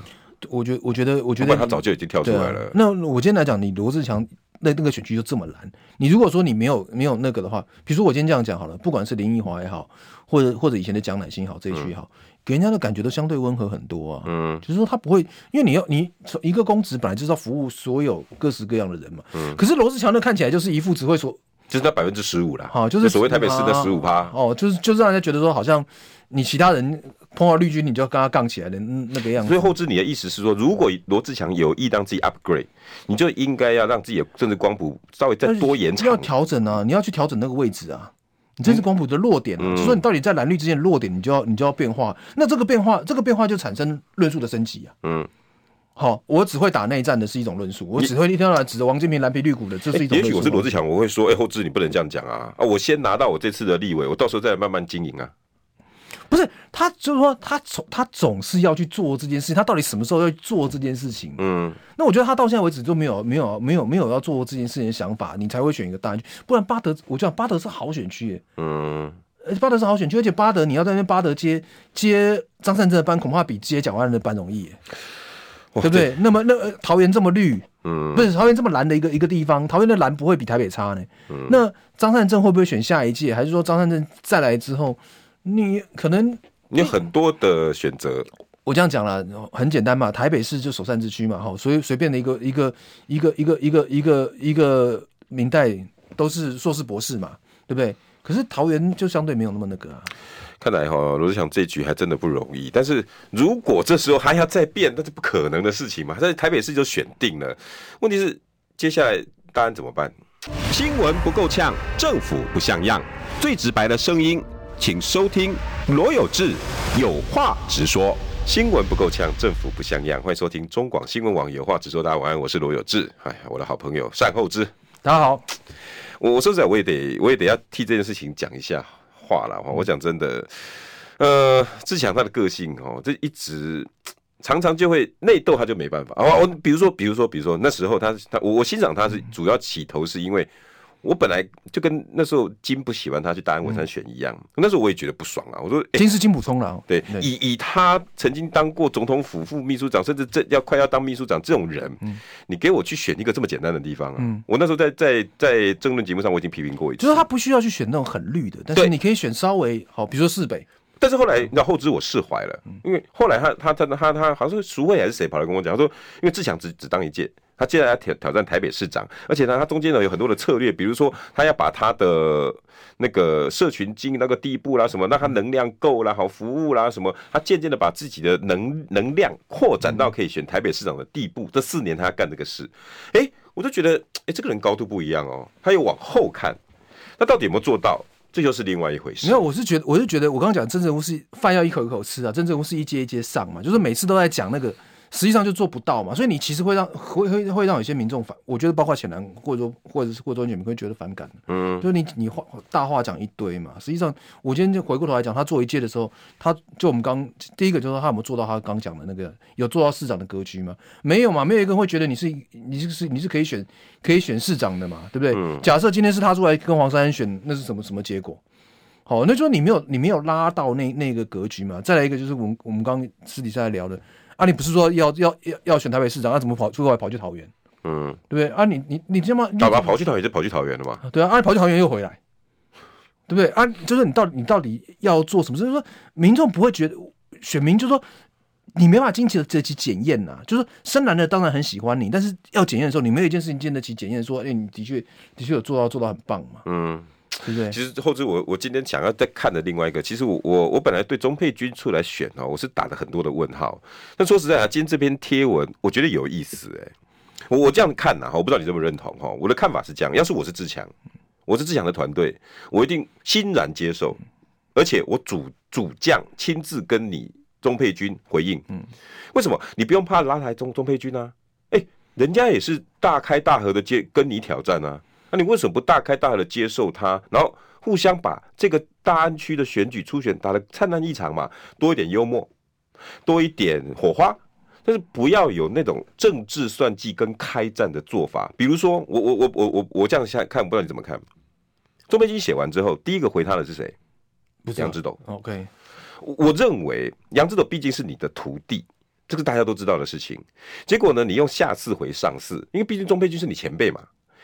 Speaker 2: 我觉我觉得我觉得
Speaker 1: 他早就已经跳出来了。
Speaker 2: 啊、那我今天来讲，你罗志强那那个选区就这么难，你如果说你没有没有那个的话，比如说我今天这样讲好了，不管是林奕华也好，或者或者以前的蒋乃馨好，这一区也好。嗯给人家的感觉都相对温和很多啊，嗯，就是说他不会，因为你要你一个公职本来就是要服务所有各式各样的人嘛，嗯，可是罗志强那看起来就是一副只会说，
Speaker 1: 就是那百分之十五啦，好，就是所谓台北市的十五趴，
Speaker 2: 哦，就是就是让人家觉得说好像你其他人碰到绿军你就要跟他杠起来的那个样子。
Speaker 1: 所以后置你的意思是说，如果罗志强有意让自己 upgrade，你就应该要让自己的政治光谱稍微再多延长，
Speaker 2: 要调整啊，你要去调整那个位置啊。你政治光谱的弱点、啊嗯、就说你到底在蓝绿之间的弱点，你就要你就要变化。那这个变化，这个变化就产生论述的升级啊。嗯，好，我只会打内战的是一种论述，我只会一天到晚指着王金平蓝皮绿股的，这是一种。
Speaker 1: 也许我是罗志强，我会说，哎、欸，后制你不能这样讲啊啊！我先拿到我这次的立委，我到时候再慢慢经营啊。
Speaker 2: 不是他，就是说他总他总是要去做这件事情，他到底什么时候要做这件事情？嗯，那我觉得他到现在为止都没有没有没有没有要做这件事情的想法，你才会选一个大安区，不然巴德，我讲巴德是好选区，嗯，而且巴德是好选区，而且巴德你要在那边巴德接接张善政的班，恐怕比接蒋万安的班容易，对不对？那么那桃园这么绿，嗯，不是桃园这么蓝的一个一个地方，桃园的蓝不会比台北差呢。嗯，那张善政会不会选下一届？还是说张善政再来之后？你可能
Speaker 1: 你有很多的选择，
Speaker 2: 我这样讲了，很简单嘛，台北市就首善之区嘛，哈，所以随便的一个一个一个一个一个一个一个明代都是硕士博士嘛，对不对？可是桃园就相对没有那么那个啊。
Speaker 1: 看来哈，罗志祥这局还真的不容易。但是如果这时候还要再变，那是不可能的事情嘛。在台北市就选定了，问题是接下来大安怎么办？新闻不够呛，政府不像样，最直白的声音。请收听罗有志有话直说。新闻不够呛，政府不像样。欢迎收听中广新闻网有话直说。大家晚安，我是罗有志。哎，我的好朋友善后之，
Speaker 2: 大家好。
Speaker 1: 我我说实在，我也得我也得要替这件事情讲一下话了。我讲真的，呃，志强他的个性哦，这一直常常就会内斗，他就没办法。我比如说，比如说，比如说那时候他他我我欣赏他是主要起头是因为。我本来就跟那时候金不喜欢他去大安文山选一样，嗯、那时候我也觉得不爽啊。我说、欸、
Speaker 2: 金是金普聪了，
Speaker 1: 对，对以以他曾经当过总统府副秘书长，甚至这要快要当秘书长这种人，嗯、你给我去选一个这么简单的地方啊？嗯、我那时候在在在政论节目上我已经批评过一次，
Speaker 2: 就是他不需要去选那种很绿的，但是你可以选稍微好，比如说市北。
Speaker 1: 但是后来那后知我释怀了，因为后来他他他他他好像是淑慧还是谁跑来跟我讲，他说因为志强只只当一届。他接下来要挑挑战台北市长，而且呢，他中间呢有很多的策略，比如说他要把他的那个社群经营那个地步啦，什么让他能量够啦，好服务啦，什么，他渐渐的把自己的能能量扩展到可以选台北市长的地步。这四年他要干这个事，哎，我就觉得，哎，这个人高度不一样哦。他又往后看，他到底有没有做到？这就是另外一回事。
Speaker 2: 没有，我是觉得，我是觉得，我刚刚讲政治人物是饭要一口一口吃啊，政治人物是一阶一阶上嘛，就是每次都在讲那个。实际上就做不到嘛，所以你其实会让会会会让有些民众反，我觉得包括浅蓝或者说或者是或者你们会觉得反感，嗯，就是你你话大话讲一堆嘛。实际上，我今天就回过头来讲，他做一届的时候，他就我们刚第一个就是说他有没有做到他刚讲的那个有做到市长的格局吗？没有嘛，没有一个人会觉得你是你是你是可以选可以选市长的嘛，对不对？嗯，假设今天是他出来跟黄珊珊选，那是什么什么结果？好，那就说你没有你没有拉到那那个格局嘛。再来一个就是我们我们刚私底下聊的。啊，你不是说要要要要选台北市长，那、啊、怎么跑最后还跑去桃园？嗯，对不对？啊你，你你你这么，
Speaker 1: 干嘛跑去桃园就跑去桃园了嘛？
Speaker 2: 对啊，啊，跑去桃园又回来，对不对？啊，就是你到底你到底要做什么？就是说，民众不会觉得选民就是说你没办法经得起检验呐。就是深蓝的当然很喜欢你，但是要检验的时候，你没有一件事情经得起检验，说，哎、欸，你的确的确有做到做到很棒嘛。嗯。对不对？其
Speaker 1: 实后知我我今天想要再看的另外一个，其实我我我本来对钟佩君出来选哦，我是打了很多的问号。但说实在啊，今天这篇贴文我觉得有意思哎，我我这样看呐，我不知道你认不认同哈。我的看法是这样：要是我是志强，我是志强的团队，我一定欣然接受，而且我主主将亲自跟你钟佩君回应。嗯，为什么？你不用怕拉台钟钟佩君啊？哎，人家也是大开大合的接跟你挑战啊。那你为什么不大开大合的接受他，然后互相把这个大安区的选举初选打得灿烂异常嘛？多一点幽默，多一点火花，但是不要有那种政治算计跟开战的做法。比如说，我我我我我我这样下看，不知道你怎么看？钟佩君写完之后，第一个回他的是谁？不是杨志斗。OK，我认为杨志斗毕竟是你的徒弟，这个大家都知道的事情。结果呢，你用下次回上次，因为毕竟钟佩君是你前辈嘛。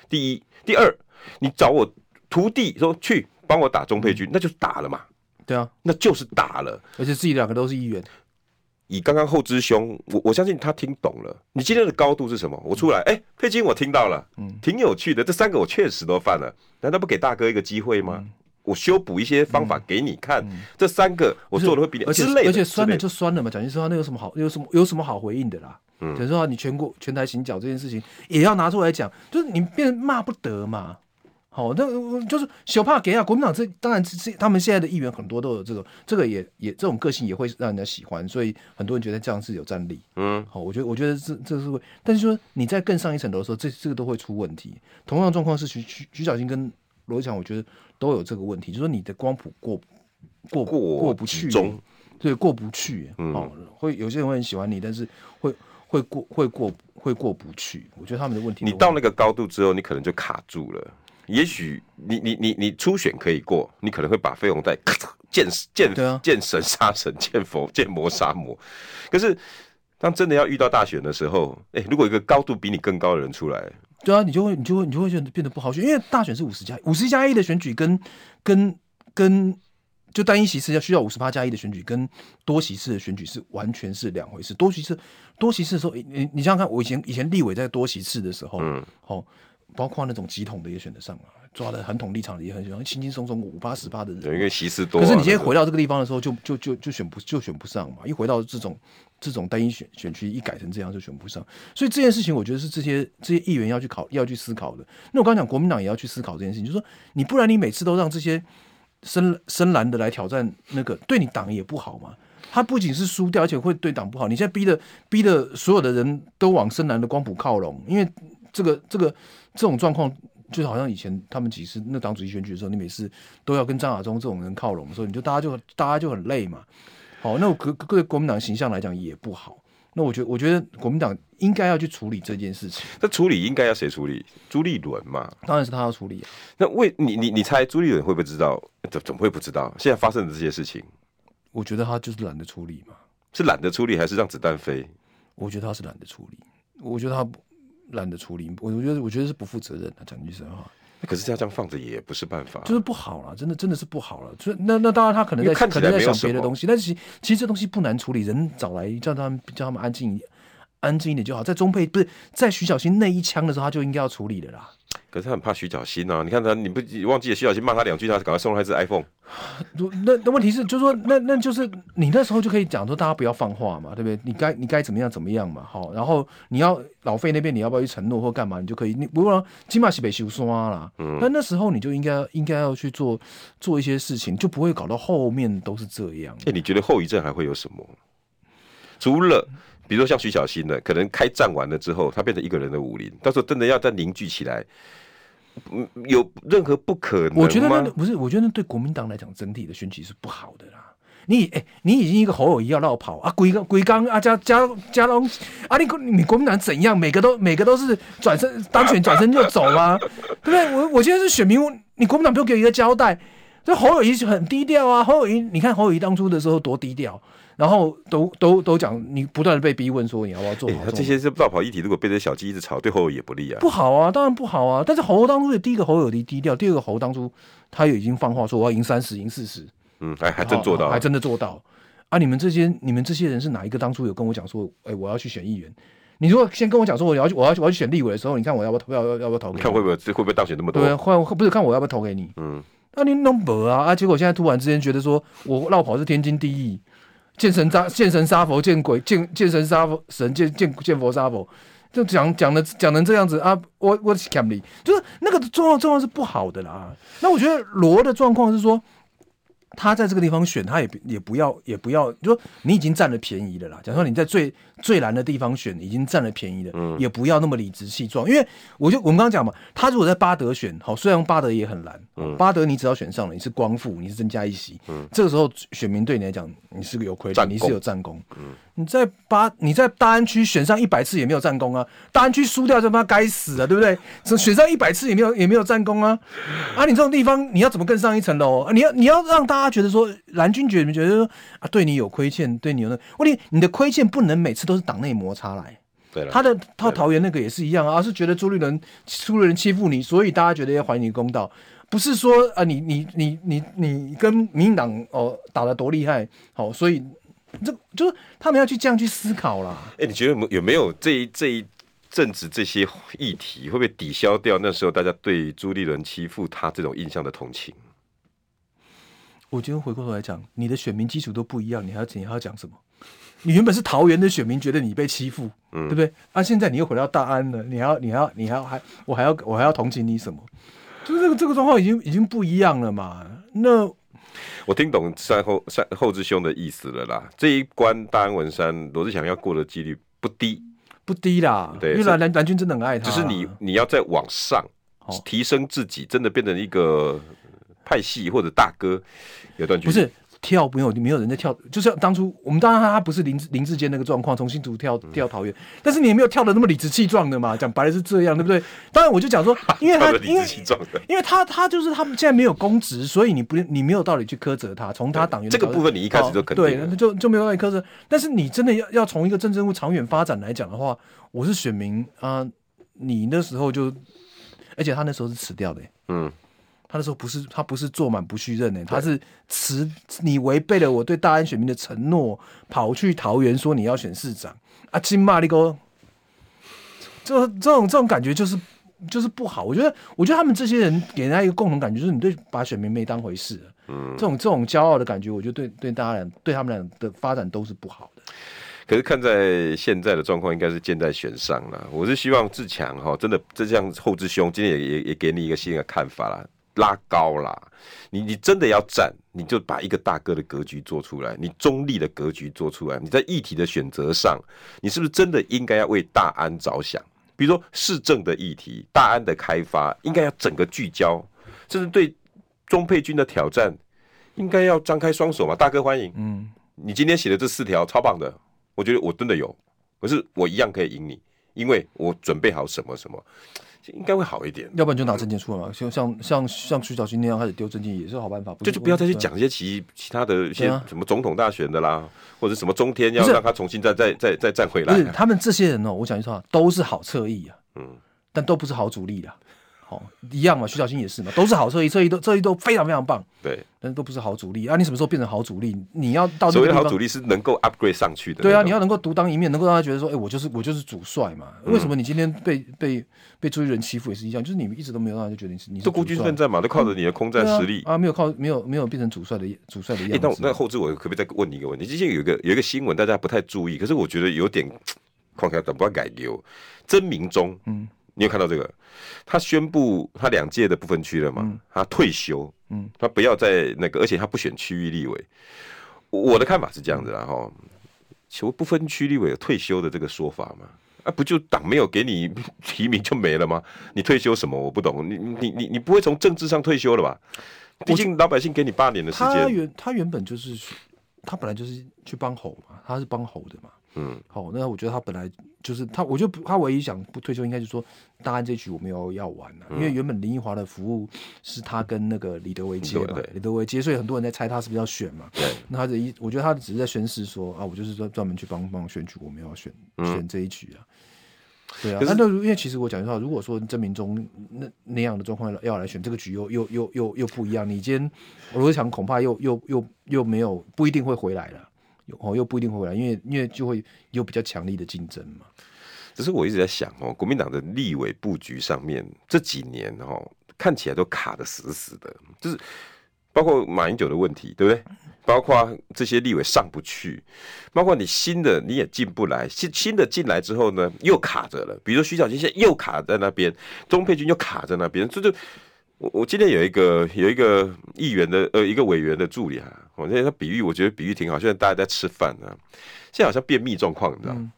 Speaker 1: 第一，第二，你找我徒弟说去帮我打钟佩君，嗯、那就是打了嘛。
Speaker 2: 对啊，
Speaker 1: 那就是打了，
Speaker 2: 而且自己两个都是议员。
Speaker 1: 以刚刚后知兄，我我相信他听懂了。你今天的高度是什么？我出来，哎、嗯，佩君我听到了，嗯，挺有趣的。这三个我确实都犯了，难道不给大哥一个机会吗？嗯、我修补一些方法给你看。嗯、这三个我做的会比你，而且
Speaker 2: 而且酸了就酸了嘛。讲句实话，那有什么好？有什么有什么好回应的啦？嗯，等于说你全国全台行脚这件事情也要拿出来讲，就是你变骂不得嘛。好，那就是小怕给啊，国民党这当然这他们现在的议员很多都有这个，这个也也这种个性也会让人家喜欢，所以很多人觉得这样是有战力。嗯，好，我觉得我觉得这这是会，但是说你在更上一层楼的时候，这这个都会出问题。同样状况是徐徐徐小新跟罗志强，我觉得都有这个问题，就是说你的光谱过过过过不去，对过不去，哦，会有些人会很喜欢你，但是会会过会过会过不去。我觉得他们的问题，
Speaker 1: 你到那个高度之后，你可能就卡住了。也许你你你你初选可以过，你可能会把费鸿带见见见神杀神，见佛见魔杀魔。可是当真的要遇到大选的时候，哎、欸，如果一个高度比你更高的人出来，
Speaker 2: 对啊，你就会你就会你就会觉得变得不好选，因为大选是五十加五十加一的选举跟，跟跟跟就单一席次要需要五十八加一的选举，跟多席次的选举是完全是两回事。多席次多席次的时候，你你想想看，我以前以前立委在多席次的时候，嗯，好。包括那种极统的也选得上啊，抓的很统立场的也很喜欢，轻轻松松五八十八的人，
Speaker 1: 因为席次多、啊。
Speaker 2: 可是你现在回到这个地方的时候，就就就就选不就选不上嘛？一回到这种这种单一选选区，一改成这样就选不上。所以这件事情，我觉得是这些这些议员要去考要去思考的。那我刚刚讲，国民党也要去思考这件事情，就是说，你不然你每次都让这些深深蓝的来挑战那个，对你党也不好嘛。他不仅是输掉，而且会对党不好。你现在逼的逼的所有的人都往深蓝的光谱靠拢，因为。这个这个这种状况，就好像以前他们几次那党主席选举的时候，你每次都要跟张亚中这种人靠拢的时候，你就大家就大家就很累嘛。好，那我各各国民党形象来讲也不好。那我觉得我觉得国民党应该要去处理这件事情。
Speaker 1: 那处理应该要谁处理？朱立伦嘛，
Speaker 2: 当然是他要处理啊。
Speaker 1: 那为你你你猜朱立伦会不会知道？怎怎么会不知道？现在发生的这些事情，
Speaker 2: 我觉得他就是懒得处理嘛。
Speaker 1: 是懒得处理，还是让子弹飞？
Speaker 2: 我觉得他是懒得处理。我觉得他。懒得处理，我我觉得我觉得是不负责任的，讲句实话。
Speaker 1: 可是这样这样放着也不是办法，
Speaker 2: 就是不好了，真的真的是不好了。所以那那当然他可能在可能在想别的东西，但是其实其实这东西不难处理，人找来叫他们叫他们安静一点，安静一点就好。在中配不是在徐小新那一枪的时候，他就应该要处理的啦。
Speaker 1: 可是他很怕徐小新啊！你看他，你不忘记了徐小新骂他两句，他赶快送他一只 iPhone。
Speaker 2: 那那问题是，就是说，那那就是你那时候就可以讲说，大家不要放话嘛，对不对？你该你该怎么样怎么样嘛，好。然后你要老费那边，你要不要去承诺或干嘛？你就可以，你不用金马西北修刷啦。嗯。那那时候你就应该应该要去做做一些事情，就不会搞到后面都是这样。
Speaker 1: 哎，你觉得后遗症还会有什么？除了比如说像徐小新的，可能开战完了之后，他变成一个人的武林，到时候真的要再凝聚起来。有任何不可能？
Speaker 2: 我觉得那不是，我觉得那对国民党来讲，整体的选举是不好的啦。你哎、你已经一个侯友谊要绕跑啊，归刚归刚啊，加加加龙啊，你你国民党怎样？每个都每个都是转身当选转身就走吗？对不对？我我现在是选民，你国民党不用给我一个交代。这侯友宜很低调啊，侯友谊，你看侯友谊当初的时候多低调。然后都都都讲，你不断的被逼问说你要不要做好？欸、
Speaker 1: 这些是绕跑议题，如果被这小鸡一直吵，对侯友也不利啊。
Speaker 2: 不好啊，当然不好啊。但是侯当初的第一个侯友的低调，第二个侯当初他也已经放话说我要赢三十，赢四十。
Speaker 1: 嗯，还还真做到，
Speaker 2: 还真的做到。啊，你们这些你们这些人是哪一个当初有跟我讲说，哎，我要去选议员？你如果先跟我讲说我要去我要我要去选立委的时候，你看我要不要投票？要要不要投给你？
Speaker 1: 看会不会会不会当选那么多？
Speaker 2: 对啊，换不是看我要不要投给你？嗯，那你弄不啊？啊，结果现在突然之间觉得说我落跑是天经地义。见神杀见神杀佛，见鬼见见神杀佛神，见见见佛杀佛，就讲讲的讲成这样子啊！我我 c a 就是那个状况状况是不好的啦。那我觉得罗的状况是说。他在这个地方选，他也也不要也不要，就说你已经占了便宜了啦。假如说你在最最难的地方选，已经占了便宜了，嗯，也不要那么理直气壮。因为我就我们刚刚讲嘛，他如果在巴德选，好，虽然巴德也很难，嗯，巴德你只要选上了，你是光复，你是增加一席，嗯，这个时候选民对你来讲，你是个有亏的，你是有战功，嗯。你在巴，你在大安区选上一百次也没有战功啊！大安区输掉就他妈该死了，对不对？选上一百次也没有也没有战功啊！啊，你这种地方你要怎么更上一层楼？啊，你要你要让大家觉得说蓝军觉得觉得说啊，对你有亏欠，对你有那问题，你的亏欠不能每次都是党内摩擦来。对，他的套桃园那个也是一样啊，而是觉得朱立伦朱立伦欺负你，所以大家觉得要还你公道，不是说啊你你你你你跟民进党哦打得多厉害，好，所以。这就是他们要去这样去思考啦。
Speaker 1: 哎、欸，你觉得有没有这一这一阵子这些议题会不会抵消掉那时候大家对朱立伦欺负他这种印象的同情？
Speaker 2: 我今天回过头来讲，你的选民基础都不一样，你还要你还要讲什么？你原本是桃园的选民，觉得你被欺负，嗯，对不对？啊，现在你又回到大安了，你还要你还要你还要还我还要我还要同情你什么？就是这个这个状况已经已经不一样了嘛？那。
Speaker 1: 我听懂山后山后之兄的意思了啦，这一关大安文山罗志祥要过的几率不低，
Speaker 2: 不低啦。对，因为蓝蓝军真的很爱他。
Speaker 1: 只是你你要再往上提升自己，真的变成一个派系或者大哥，有段距离。
Speaker 2: 不是跳没有没有人在跳，就像当初我们当然他不是林林志坚那个状况，重新竹跳跳桃园，嗯、但是你也没有跳的那么理直气壮的嘛，讲白了是这样，对不对？当然我就讲说，因为他因为因为他他就是他们现在没有公职，所以你不你没有道理去苛责他，从他党员
Speaker 1: 这个部分你一开始就肯定
Speaker 2: 对，就就没有道理苛责。但是你真的要要从一个政治人物长远发展来讲的话，我是选民啊，你那时候就，而且他那时候是辞掉的，嗯。他那时候不是他不是做满不续任呢、欸，他是辞你违背了我对大安选民的承诺，跑去桃园说你要选市长啊，金骂你哥，这这种这种感觉就是就是不好。我觉得我觉得他们这些人给人家一个共同感觉，就是你对把选民没当回事。嗯，这种这种骄傲的感觉，我觉得对对大家俩对他们俩的发展都是不好的。
Speaker 1: 可是看在现在的状况，应该是箭在弦上了。我是希望自强哈，真的这样后之兄今天也也也给你一个新的看法啦。拉高啦，你你真的要站，你就把一个大哥的格局做出来，你中立的格局做出来。你在议题的选择上，你是不是真的应该要为大安着想？比如说市政的议题、大安的开发，应该要整个聚焦，甚至对中配军的挑战，应该要张开双手嘛。大哥欢迎，嗯，你今天写的这四条超棒的，我觉得我真的有，可是我一样可以赢你，因为我准备好什么什么。应该会好一点，
Speaker 2: 要不然就拿证件出来嘛，像像像像徐小军那样开始丢证件也是好办法。
Speaker 1: 就就不要再去讲一些其其他的一些什么总统大选的啦，啊、或者什么中天要让他重新再再再再站回
Speaker 2: 来、是他们这些人哦，我讲句实话，都是好侧翼啊，嗯，但都不是好主力的。好，一样嘛，徐小新也是嘛，都是好侧翼，侧翼都侧翼都非常非常棒，对，但是都不是好主力啊。你什么时候变成好主力？你要到
Speaker 1: 所谓的好主力是能够 upgrade 上去的。
Speaker 2: 对啊，你要能够独当一面，能够让他觉得说，哎、欸，我就是我就是主帅嘛。为什么你今天被被被朱立伦欺负也是一样？就是你们一直都没有让他就觉得你是你是孤军奋战
Speaker 1: 嘛，都靠着你的空战实力、
Speaker 2: 嗯、啊，啊，没有靠没有没有变成主帅的主帅的样子。
Speaker 1: 那那后置我可不可以再问你一个问题？之前有一个有一个新闻大家不太注意，可是我觉得有点况且等不要改丢。曾明忠，嗯。你有看到这个？他宣布他两届的不分区了嘛？嗯、他退休，嗯，他不要再那个，而且他不选区域立委。我的看法是这样子啦，哈，求不分区立委有退休的这个说法嘛？啊，不就党没有给你 提名就没了吗？你退休什么？我不懂。你你你你不会从政治上退休了吧？毕竟老百姓给你八年的时间。
Speaker 2: 他原他原本就是他本来就是去帮侯嘛，他是帮侯的嘛。嗯，好，那我觉得他本来就是他，我觉得他唯一想不退休，应该就是说大安这局我没有要玩了，嗯、因为原本林奕华的服务是他跟那个李德维接嘛，李德维接，所以很多人在猜他是不是要选嘛。对，那他的一，我觉得他只是在宣誓说啊，我就是专专门去帮帮选举，我没有要选、嗯、选这一局啊。对啊，那是因为其实我讲句话，如果说郑明忠那那样的状况要来选这个局又，又又又又又不一样，你今天罗志强恐怕又又又又没有不一定会回来了。哦，又不一定会回来，因为因为就会有比较强力的竞争嘛。
Speaker 1: 只是我一直在想哦，国民党的立委布局上面这几年哦，看起来都卡得死死的，就是包括马英九的问题，对不对？包括这些立委上不去，包括你新的你也进不来，新新的进来之后呢，又卡着了。比如说徐小新现在又卡在那边，钟沛君又卡在那边，这就。我我今天有一个有一个议员的呃一个委员的助理啊，我那他比喻，我觉得比喻挺好。现在大家在吃饭啊，现在好像便秘状况，你知道吗？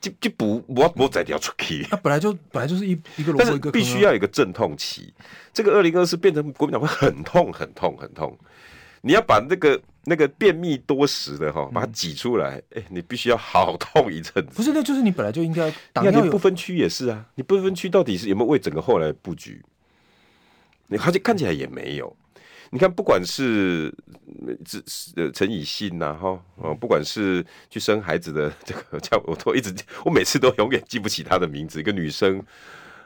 Speaker 1: 就就不我我再掉出去。
Speaker 2: 他本来就本来就是一一个，
Speaker 1: 但是必须要有一个阵痛期。这个二零二四变成国民党会很痛很痛很痛。你要把那个那个便秘多时的哈，把它挤出来，哎，你必须要好痛一阵子。
Speaker 2: 不是，那就是你本来就应该。
Speaker 1: 那你不分区也是啊，你不分区到底是有没有为整个后来布局？你而且看起来也没有，你看不管是这呃陈以信呐哈，哦不管是去生孩子的这个叫我都一直我每次都永远记不起她的名字，一个女生，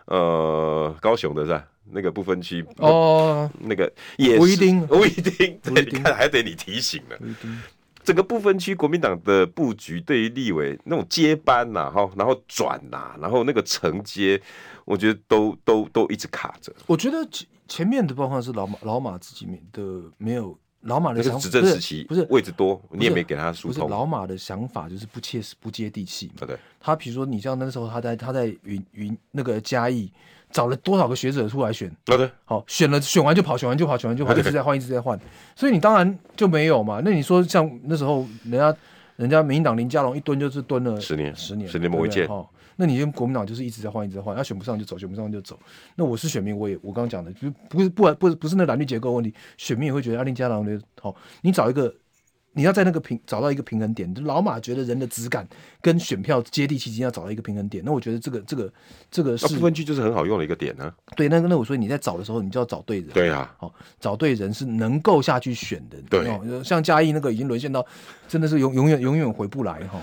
Speaker 1: 呃高雄的是吧？那个不分区哦，那个也
Speaker 2: 不一定
Speaker 1: 不一定，对，你看还得你提醒了。整个不分区国民党的布局对于立委那种接班呐哈，然后转呐，然后那个承接，我觉得都都都一直卡着。
Speaker 2: 我觉得。前面的状况是老马老马自己的没有老马的想
Speaker 1: 执政时期不是位置多，你也没给他疏通。
Speaker 2: 老马的想法就是不切实不接地气嘛。对，他比如说你像那时候他在他在云云那个嘉义找了多少个学者出来选，对，好选了选完就跑，选完就跑，选完就跑，一直在换一直在换，所以你当然就没有嘛。那你说像那时候人家人家民进党林佳龙一蹲就是蹲了
Speaker 1: 十年
Speaker 2: 十年
Speaker 1: 十年磨一剑。
Speaker 2: 那你跟国民党就是一直在换，一直在换，他、啊、选不上就走，选不上就走。那我是选民，我也我刚刚讲的，就不是不不不是那蓝绿结构问题，选民也会觉得啊林佳龙的好，你找一个。你要在那个平找到一个平衡点，老马觉得人的质感跟选票接地气，要找到一个平衡点。那我觉得这个这个这个是
Speaker 1: 不分区就是很好用的一个点呢、啊。
Speaker 2: 对，那那我说你在找的时候，你就要找对人。
Speaker 1: 对啊，
Speaker 2: 好找对人是能够下去选的。
Speaker 1: 对，哦
Speaker 2: 像嘉义那个已经沦陷到真的是永永远永远回不来哈。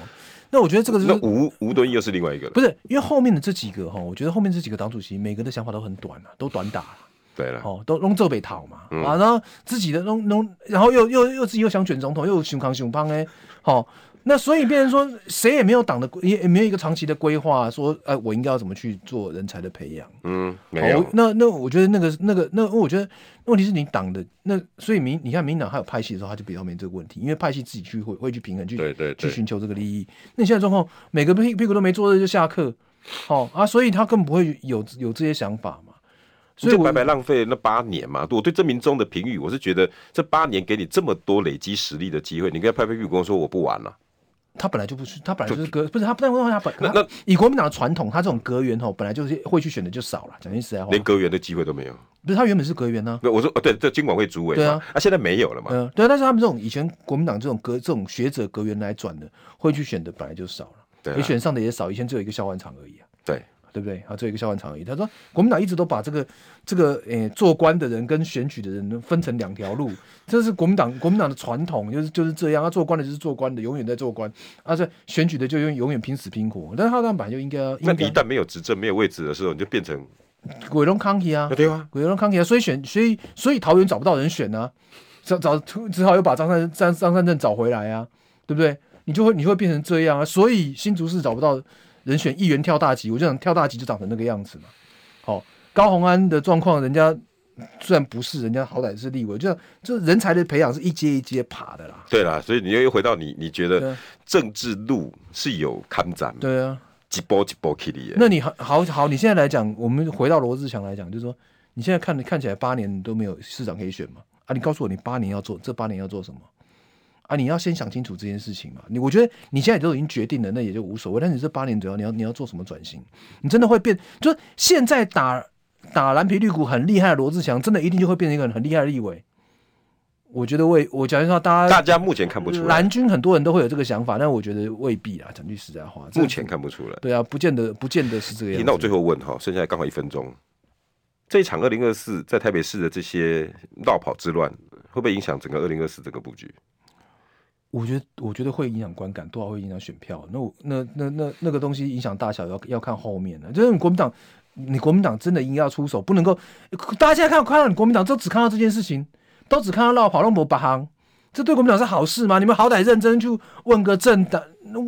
Speaker 2: 那我觉得这个是
Speaker 1: 那吴吴敦义又是另外一个，
Speaker 2: 不是因为后面的这几个哈，我觉得后面这几个党主席每个的想法都很短啊，都短打。
Speaker 1: 对了，
Speaker 2: 哦，都弄这北讨嘛，啊，然后自己的弄弄，然后又又又自己又想选总统，又熊扛熊胖哎，好、哦，那所以变成说，谁也没有党的，也也没有一个长期的规划，说，哎、呃，我应该要怎么去做人才的培养？
Speaker 1: 嗯，没有。
Speaker 2: 哦、那那我觉得那个那个那，我觉得问题是你党的那，所以民你看民党还有派系的时候，他就比较没这个问题，因为派系自己去会会去平衡，去对对对去寻求这个利益。那你现在状况，每个屁屁股都没坐热就下课，好、哦、啊，所以他根本不会有有这些想法嘛。
Speaker 1: 所以就白白浪费那八年嘛？我对郑明忠的评语，我是觉得这八年给你这么多累积实力的机会，你跟他拍拍屁股跟我说我不玩了。
Speaker 2: 他本来就不是，他本来就是阁，不是他不但问他本那那以国民党的传统，他这种阁员吼本来就是会去选的就少了。讲句实在话，
Speaker 1: 连阁员的机会都没有。
Speaker 2: 不是他原本是阁员呢？
Speaker 1: 我说哦，对，这经管会主委对啊，啊现在没有了嘛？
Speaker 2: 嗯，对啊，但是他们这种以前国民党这种阁这种学者阁员来转的，会去选的本来就少了，对，也选上的也少，以前只有一个萧万长而已啊。
Speaker 1: 对。
Speaker 2: 对不对？啊，做一个萧万长而已。他说，国民党一直都把这个这个诶、欸、做官的人跟选举的人分成两条路，这是国民党国民党的传统，就是就是这样。他、啊、做官的就是做官的，永远在做官；啊，且选举的就永永远拼死拼活。但是他这样本来就应该，那
Speaker 1: 你一旦没有执政、没有位置的时候，你就变成
Speaker 2: 鬼龙康体啊，
Speaker 1: 对啊，
Speaker 2: 鬼龙康体啊。所以选，所以所以桃园找不到人选啊，找找只好又把张三张张三镇找回来啊，对不对？你就会你会变成这样啊。所以新竹市找不到。人选议员跳大级，我就想跳大级就长成那个样子嘛。好，高虹安的状况，人家虽然不是，人家好歹是立委，就就人才的培养是一阶一阶爬的啦。
Speaker 1: 对啦，所以你又回到你，你觉得政治路是有看展？
Speaker 2: 对啊，
Speaker 1: 几波几波起的。
Speaker 2: 那你好好好，你现在来讲，我们回到罗志祥来讲，就是说，你现在看看起来八年都没有市长可以选嘛？啊，你告诉我，你八年要做这八年要做什么？啊，你要先想清楚这件事情嘛。你我觉得你现在都已经决定了，那也就无所谓。但是你这八年左右你要你要做什么转型？你真的会变？就是现在打打蓝皮绿股很厉害的罗志祥，真的一定就会变成一个很厉害的立委？我觉得未，我讲一下，大家
Speaker 1: 大家目前看不出来。
Speaker 2: 蓝军很多人都会有这个想法，但我觉得未必啊。讲句实在话，
Speaker 1: 目前看不出来。
Speaker 2: 对啊，不见得，不见得是这个样子。
Speaker 1: 那我最后问哈，剩下刚好一分钟，这一场二零二四在台北市的这些绕跑之乱，会不会影响整个二零二四这个布局？
Speaker 2: 我觉得，我觉得会影响观感，多少会影响选票。那我那那那那个东西影响大小要要看后面的。就是你国民党，你国民党真的应该要出手，不能够大家现在看看到你国民党，都只看到这件事情，都只看到落跑、落跑、拔行，这对国民党是好事吗？你们好歹认真去问个政党，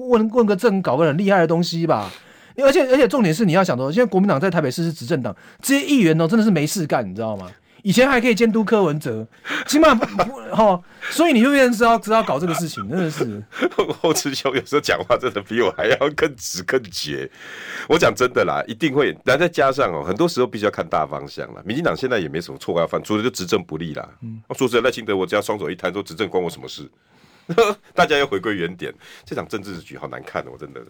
Speaker 2: 问问个政，搞个很厉害的东西吧。而且而且重点是你要想说，现在国民党在台北市是执政党，这些议员呢真的是没事干，你知道吗？以前还可以监督柯文哲，起码哈，所以你就变成知道知道搞这个事情，真的是。
Speaker 1: 侯志雄有时候讲话真的比我还要更直更绝。我讲真的啦，一定会，然后再加上哦，很多时候必须要看大方向了。民进党现在也没什么错要犯，除了就执政不力啦。嗯，说实在，赖清德我只要双手一摊说执政关我什么事？大家要回归原点，这场政治局好难看哦，我真的。